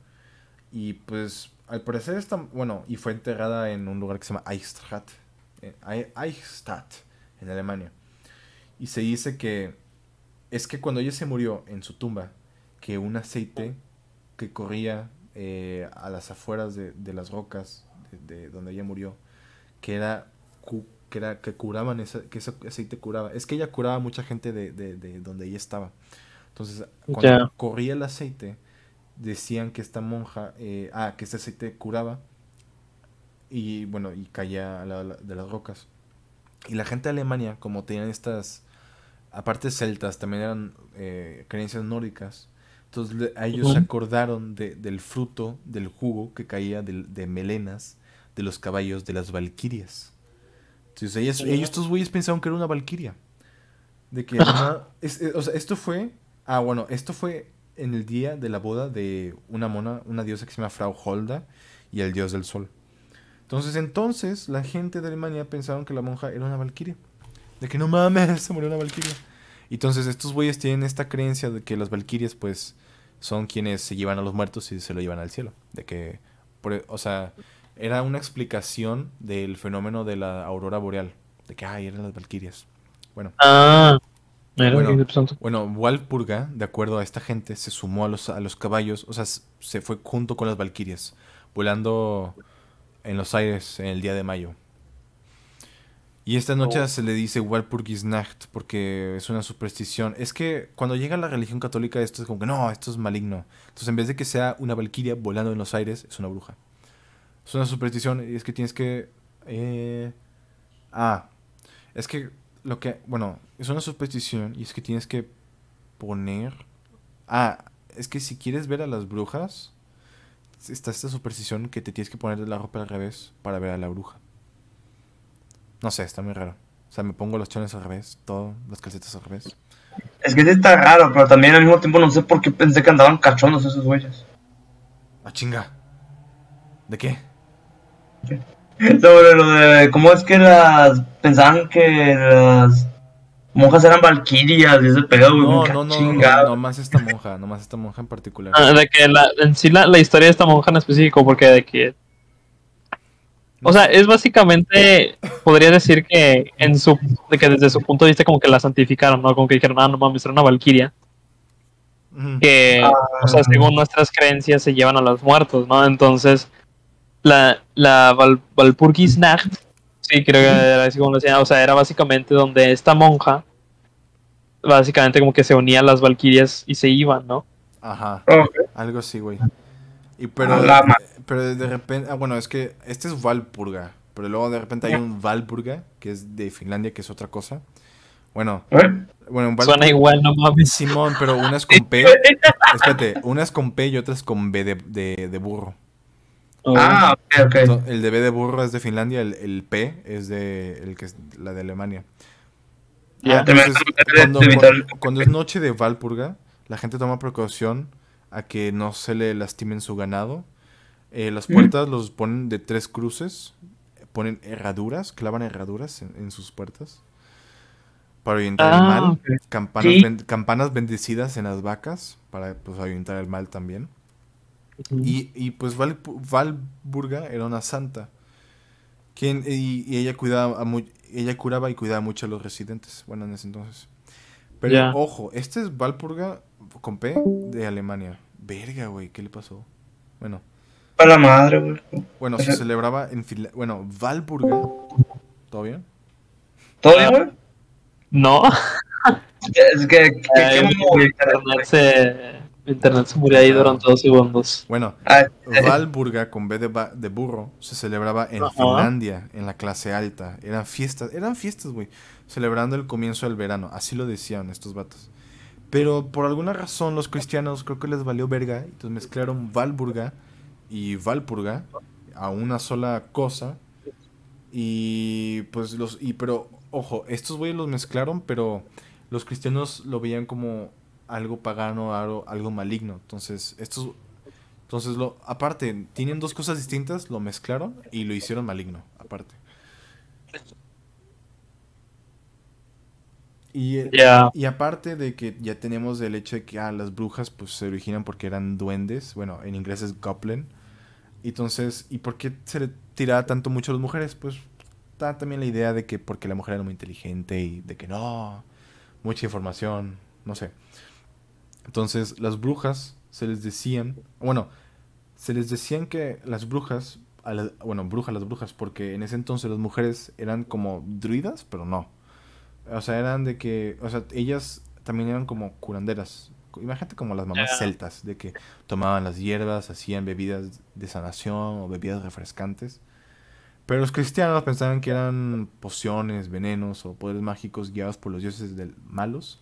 Y pues, al parecer está, bueno, y fue enterrada en un lugar que se llama Eichstatt, eh, Ei- Eichstatt, en Alemania. Y se dice que es que cuando ella se murió en su tumba, que un aceite que corría eh, a las afueras de, de las rocas de, de donde ella murió, que era, cu- que era que curaban esa, que ese aceite curaba. Es que ella curaba a mucha gente de, de- de donde ella estaba. Entonces, cuando corría el aceite, decían que esta monja, eh, ah, que este aceite curaba y bueno, y caía a la- la- de las rocas. Y la gente de Alemania, como tenían estas, aparte celtas, también eran eh, creencias nórdicas, entonces a ellos se acordaron de- del fruto, del jugo que caía de melenas de los caballos de las valquirias. Entonces ellos, Ujú. ellos estos güeyes pensaron que era una valquiria. De que, ajá, (laughs) es- es- o sea, esto fue, ah, bueno, esto fue en el día de la boda de una mona, una diosa que se llama Frau Holda y el dios del sol. Entonces, entonces, la gente de Alemania pensaron que la monja era una valquiria. De que no mames, se murió una valquiria. Entonces estos güeyes tienen esta creencia de que las valquirias, pues, son quienes se llevan a los muertos y se lo llevan al cielo. De que, por- o sea, era una explicación del fenómeno de la aurora boreal. De que, ay, eran las valquirias. Bueno, Ah, Bueno. bueno, Walpurga, de acuerdo a esta gente, se sumó a los, a los caballos, o sea, se fue junto con las valquirias, volando en los aires en el día de mayo. Y esta noche Oh. se le dice Walpurgisnacht porque es una superstición. Es que cuando llega la religión católica esto es como que no, esto es maligno. Entonces en vez de que sea una valquiria volando en los aires, es una bruja. Es una superstición y es que tienes que... eh, Ah, es que lo que... Bueno, es una superstición y es que tienes que poner... Ah, es que si quieres ver a las brujas, está esta superstición que te tienes que poner la ropa al revés para ver a la bruja. No sé, está muy raro. O sea, me pongo los chones al revés, todo, las calcetas al revés. Es que sí está raro, pero también al mismo tiempo no sé por qué pensé que andaban cachondos esos güeyes. ¡Ah, chinga! ¿De qué? (laughs) Sobre lo de cómo es que las pensaban que las monjas eran valquirias y ese pedo, güey. No, no, no, no, más esta monja, no más esta monja en particular. Ah, de que la, en sí la, la historia de esta monja en específico, porque de que... O sea, es básicamente, podría decir que en su, que desde su punto de vista como que la santificaron, ¿no? Como que dijeron, ah, no mames, era una valquiria. Que, o sea, según nuestras creencias se llevan a los muertos, ¿no? Entonces, la, la Val, Walpurgisnacht, sí, creo que era así como lo decían, o sea, era básicamente donde esta monja, básicamente como que se unía a las valquirias y se iban, ¿no? Ajá, algo así, güey. Y pero, pero de repente, ah, bueno, es que este es Valpurga, pero luego de repente hay un Valpurga, que es de Finlandia, que es otra cosa. Bueno, ¿Eh? bueno, un Suena igual, no mames. Simón, pero una es con P. (laughs) Espérate, una es con P y otra es con B de, de, de burro. Ah, ok, ok. To- El de B de burro es de Finlandia, el, el P es de el que es la de Alemania. Ya. Te me- Entonces, cuando es noche de Valpurga, la gente toma precaución a que no se le lastimen su ganado. Eh, las puertas los ponen de tres cruces, ponen herraduras, clavan herraduras en, en sus puertas para ahuyentar el Ah, mal. ok. Campanas, Sí. ben- campanas bendecidas en las vacas para pues, ahuyentar el mal también. Y, y, pues Val- Valburga era una santa. Quien, y, y ella cuidaba a mu- ella curaba y cuidaba mucho a los residentes. Bueno, en ese entonces. Pero ojo, este es Valpurga con P de Alemania. Verga, güey, ¿qué le pasó? Bueno, Para la madre, güey. bueno, se celebraba en Finlandia. Bueno, Valpurga. ¿Todo bien? ¿Todo bien, güey? No, Es que, que, Ay, internet se, mi internet se murió ahí durante dos segundos. Bueno, Valburga con B de, ba- de burro se celebraba en Ajá. Finlandia, en la clase alta. Eran fiestas, eran fiestas, güey. Celebrando el comienzo del verano. Así lo decían estos vatos. Pero por alguna razón los cristianos creo que les valió verga. Entonces mezclaron Valburga y Valpurga a una sola cosa. Y pues los... Y pero, ojo, estos güeyes los mezclaron, pero los cristianos lo veían como algo pagano, algo, algo maligno. Entonces, estos entonces, lo, aparte, tienen dos cosas distintas, lo mezclaron y lo hicieron maligno, aparte. Y, eh, y aparte de que ya tenemos el hecho de que ah, las brujas pues se originan porque eran duendes, bueno, en inglés es goblin. Entonces, ¿y por qué se le tiraba tanto mucho a las mujeres? Pues está también la idea de que porque la mujer era muy inteligente y de que no, mucha información, no sé. Entonces, las brujas se les decían, bueno, se les decían que las brujas, a la- bueno, brujas las brujas, porque en ese entonces las mujeres eran como druidas, pero no. O sea, eran de que, o sea, ellas también eran como curanderas. Imagínate como las mamás celtas, de que tomaban las hierbas, hacían bebidas de sanación o bebidas refrescantes. Pero los cristianos pensaban que eran pociones, venenos o poderes mágicos guiados por los dioses del malos.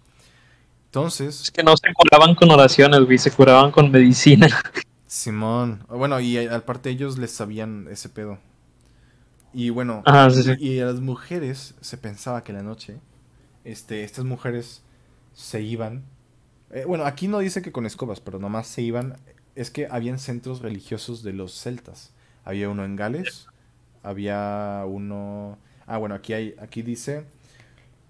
Entonces, Es que no se curaban con oraciones, güey, se curaban con medicina. (laughs) Simón, bueno, y a- aparte ellos les sabían ese pedo. Y bueno, Ajá, sí, sí. y a las mujeres se pensaba que en la noche, este, estas mujeres se iban. Eh, bueno, aquí no dice que con escobas, pero nomás se iban. Es que habían centros religiosos de los celtas. Había uno en Gales, había uno. Ah, bueno, aquí hay, aquí dice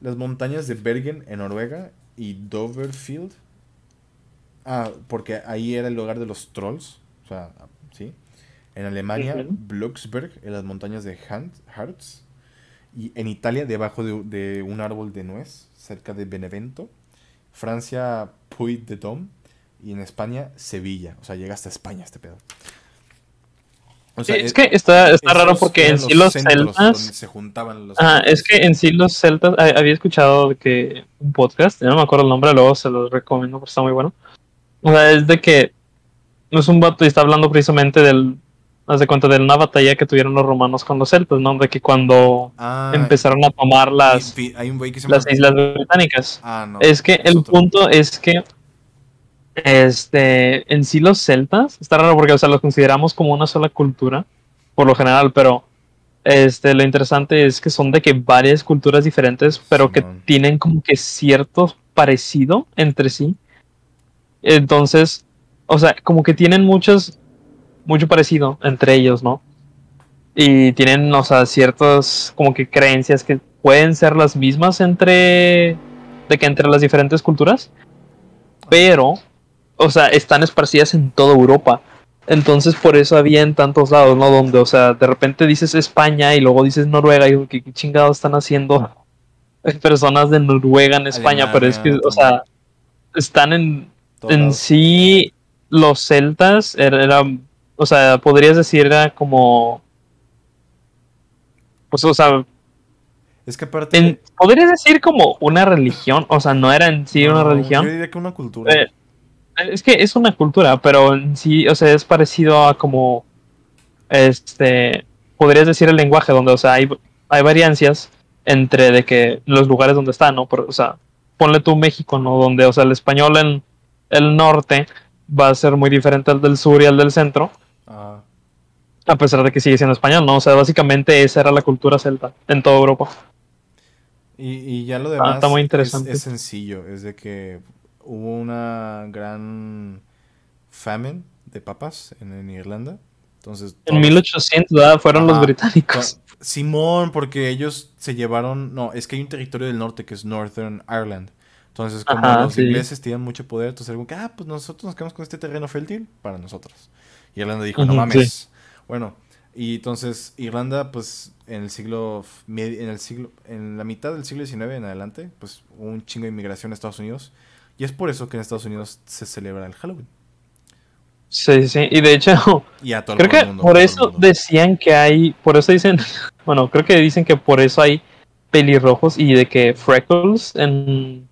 las montañas de Bergen en Noruega y Doverfield. Ah, porque ahí era el lugar de los trolls. O sea, ¿sí? En Alemania. Blocksberg, en las montañas de Harz. Y en Italia, debajo de, de un árbol de nuez, cerca de Benevento. Francia, Puy de Dôme. Y en España, Sevilla. O sea, llega hasta España este pedo. O Sí, es que está, está raro porque en sí los celtas. se juntaban los. Ajá, es que en sí los celtas. ha- Había escuchado que un podcast, no me acuerdo el nombre, luego se los recomiendo porque está muy bueno. O sea, es de que. No es un vato y está hablando precisamente del. Haz de cuenta de una batalla que tuvieron los romanos con los celtas, ¿no? De que cuando Ah, empezaron a tomar las, y- hay un güey que se llama. las islas británicas. Ah, no. Es que el otro. punto es que este en sí los celtas está raro porque o sea los consideramos como una sola cultura por lo general, pero este lo interesante es que son de que varias culturas diferentes, pero que tienen como que cierto parecido entre sí. Entonces, o sea, como que tienen muchos mucho parecido entre ellos, ¿no? Y tienen, o sea, ciertas como que creencias que pueden ser las mismas entre de que entre las diferentes culturas, pero, o sea, están esparcidas en toda Europa. Entonces, por eso había en tantos lados, ¿no? Donde, o sea, de repente dices España y luego dices Noruega y ¿qué, qué chingados están haciendo (laughs) personas de Noruega en España? pero es que, o sea, están en, en sí los celtas era, era- o sea podrías decir era como pues o sea Es que aparte. en- podrías decir como una religión o sea no era en sí una religión Yo diría que una cultura. Eh, es que es una cultura pero en sí o sea es parecido a como este podrías decir el lenguaje donde o sea hay, hay variancias entre de que los lugares donde están no Por- o sea ponle tú México no donde o sea el español en el norte va a ser muy diferente al del sur y al del centro Ah, a pesar de que sigue siendo español no o sea básicamente esa era la cultura celta en toda Europa y, y ya lo demás está muy es- interesante. Es, sencillo. Es de que hubo una gran famine de papas en, en Irlanda. Entonces. en todos- 1800 ¿verdad? fueron los británicos Co- Simón, porque ellos se llevaron. No, es que hay un territorio del norte que es Northern Ireland. Entonces, como Ajá, los sí. ingleses tenían mucho poder, entonces como que, ah, pues nosotros nos quedamos con este terreno fértil para nosotros. Y Irlanda dijo, no mames. Bueno, y entonces Irlanda, pues en el siglo. En el siglo. En la mitad del siglo XIX en adelante, pues hubo un chingo de inmigración a Estados Unidos. Y es por eso que en Estados Unidos se celebra el Halloween. sí sí y de hecho (laughs) Y a todo Creo el que por eso decían que hay, por eso dicen, (laughs) bueno, creo que dicen que por eso hay pelirrojos y de que freckles en,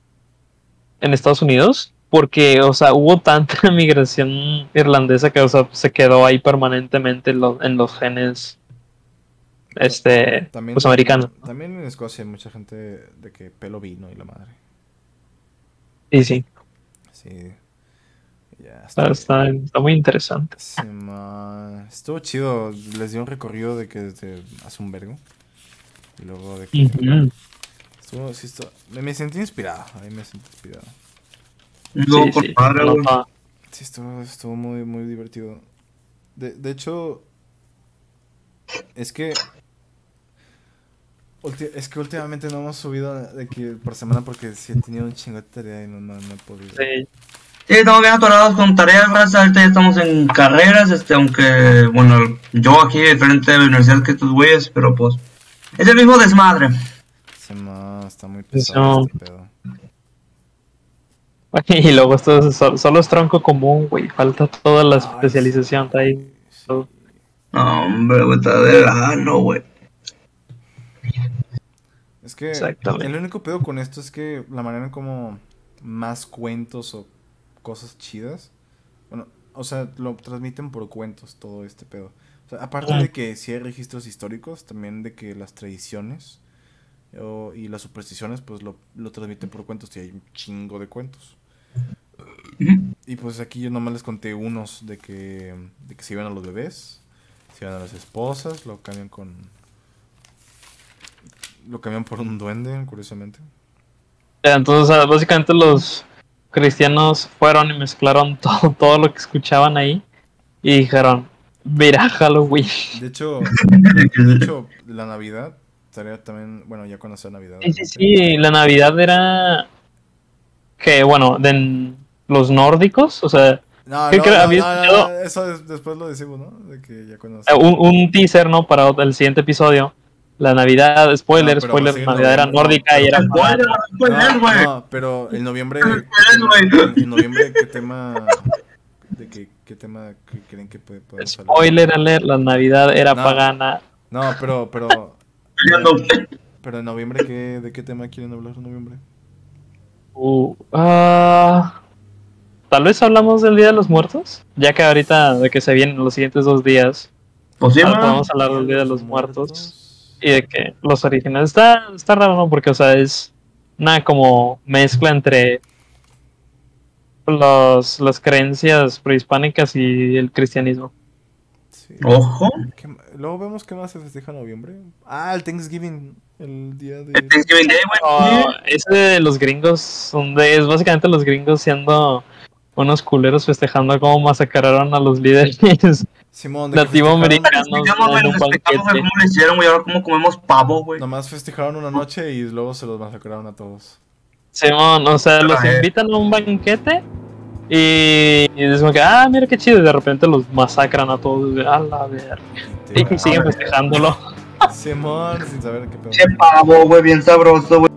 en Estados Unidos, porque, o sea, hubo tanta (laughs) migración irlandesa que, o sea, se quedó ahí permanentemente en los, en los genes, este, También, pues americanos. También en Escocia hay mucha gente de que pelo vino y la madre. Sí, sí, Sí. Ya está, está, está muy interesante. Sí, ma. Estuvo chido. Les dio un recorrido de que desde hace un vergo. Y luego de que. Estuvo, sí, estuvo- me sentí inspirado. Ahí me sentí inspirado. No, Sí, por sí, padre, no, güey. no. Sí, estuvo, estuvo muy, muy divertido. De, de hecho. Es que. Es que últimamente no hemos subido de que por semana porque sí he tenido un chingo de tarea y no, no, no he podido. Sí. Sí, estamos bien atorados con tareas, raza. Ahorita ya estamos en carreras, este, aunque, bueno, yo aquí diferente de la universidad que tus güeyes, pero pues, es el mismo desmadre. Sí, ma, está muy pesado este pedo. (laughs) Y luego esto es so- solo es tronco común, güey, falta toda la especialización, está ahí. No, hombre, güey, está de lano, güey. Es que el único pedo con esto es que la manera en como más cuentos o cosas chidas, bueno, o sea, lo transmiten por cuentos todo este pedo. O sea, aparte Ajá. de que sí hay registros históricos, también de que las tradiciones o- y las supersticiones, pues lo, lo transmiten por cuentos y hay un chingo de cuentos. Y pues aquí yo nomás les conté unos de que, de que se iban a los bebés, se iban a las esposas, lo cambian con... Lo cambian por un duende, curiosamente. Entonces, básicamente los cristianos fueron y mezclaron (laughs) todo, todo lo que escuchaban ahí y dijeron, mira Halloween. De hecho, de hecho la Navidad estaría también, bueno, ya sea Navidad. Sí, sí, sí, la Navidad era que, bueno, de- los nórdicos, o sea, No, ¿Qué no, eso es- después lo decimos, ¿no? De que ya conocemos. eh, un, un teaser, ¿no? Para el siguiente episodio. La Navidad, spoiler, spoiler, seguir Navidad era nórdica y era spoiler, No, güey. no, pero en noviembre. Spoiler, güey. En noviembre, ¿qué tema. ¿De qué, qué tema que creen que puede, podemos hablar? Spoiler alert, la Navidad era No. pagana. No, pero, pero. Pero en noviembre, ¿qué, ¿de qué tema quieren hablar en noviembre? Uh, ah, Tal vez hablamos del Día de los Muertos, ya que ahorita de que se vienen los siguientes dos días, Pues sí, ah, hablar del Día de los Muertos y de que los originales está, está raro, ¿no? Porque, o sea, es una como mezcla entre los, las creencias prehispánicas y el cristianismo. Sí. Ojo. ¿Qué ma- Luego vemos qué más se festeja en noviembre. Ah, el Thanksgiving. El día de. Thanksgiving Day, güey. No, ese de los gringos, donde es básicamente los gringos siendo unos culeros festejando cómo masacraron a los líderes Simón, de que latinoamericanos Explicamos, güey, en un nos explicamos, güey, banquete. cómo lo hicieron, güey, ahora cómo comemos pavo, güey. Nomás festejaron una noche y luego se los masacraron a todos. Simón, o sea, los Ah, invitan a un banquete y, y es como que, ah, mira qué chido, y de repente los masacran a todos, de, a la verga. Y siguen festejándolo. Simón, sin saber qué pedo. Che pavo, güey, bien sabroso, güey.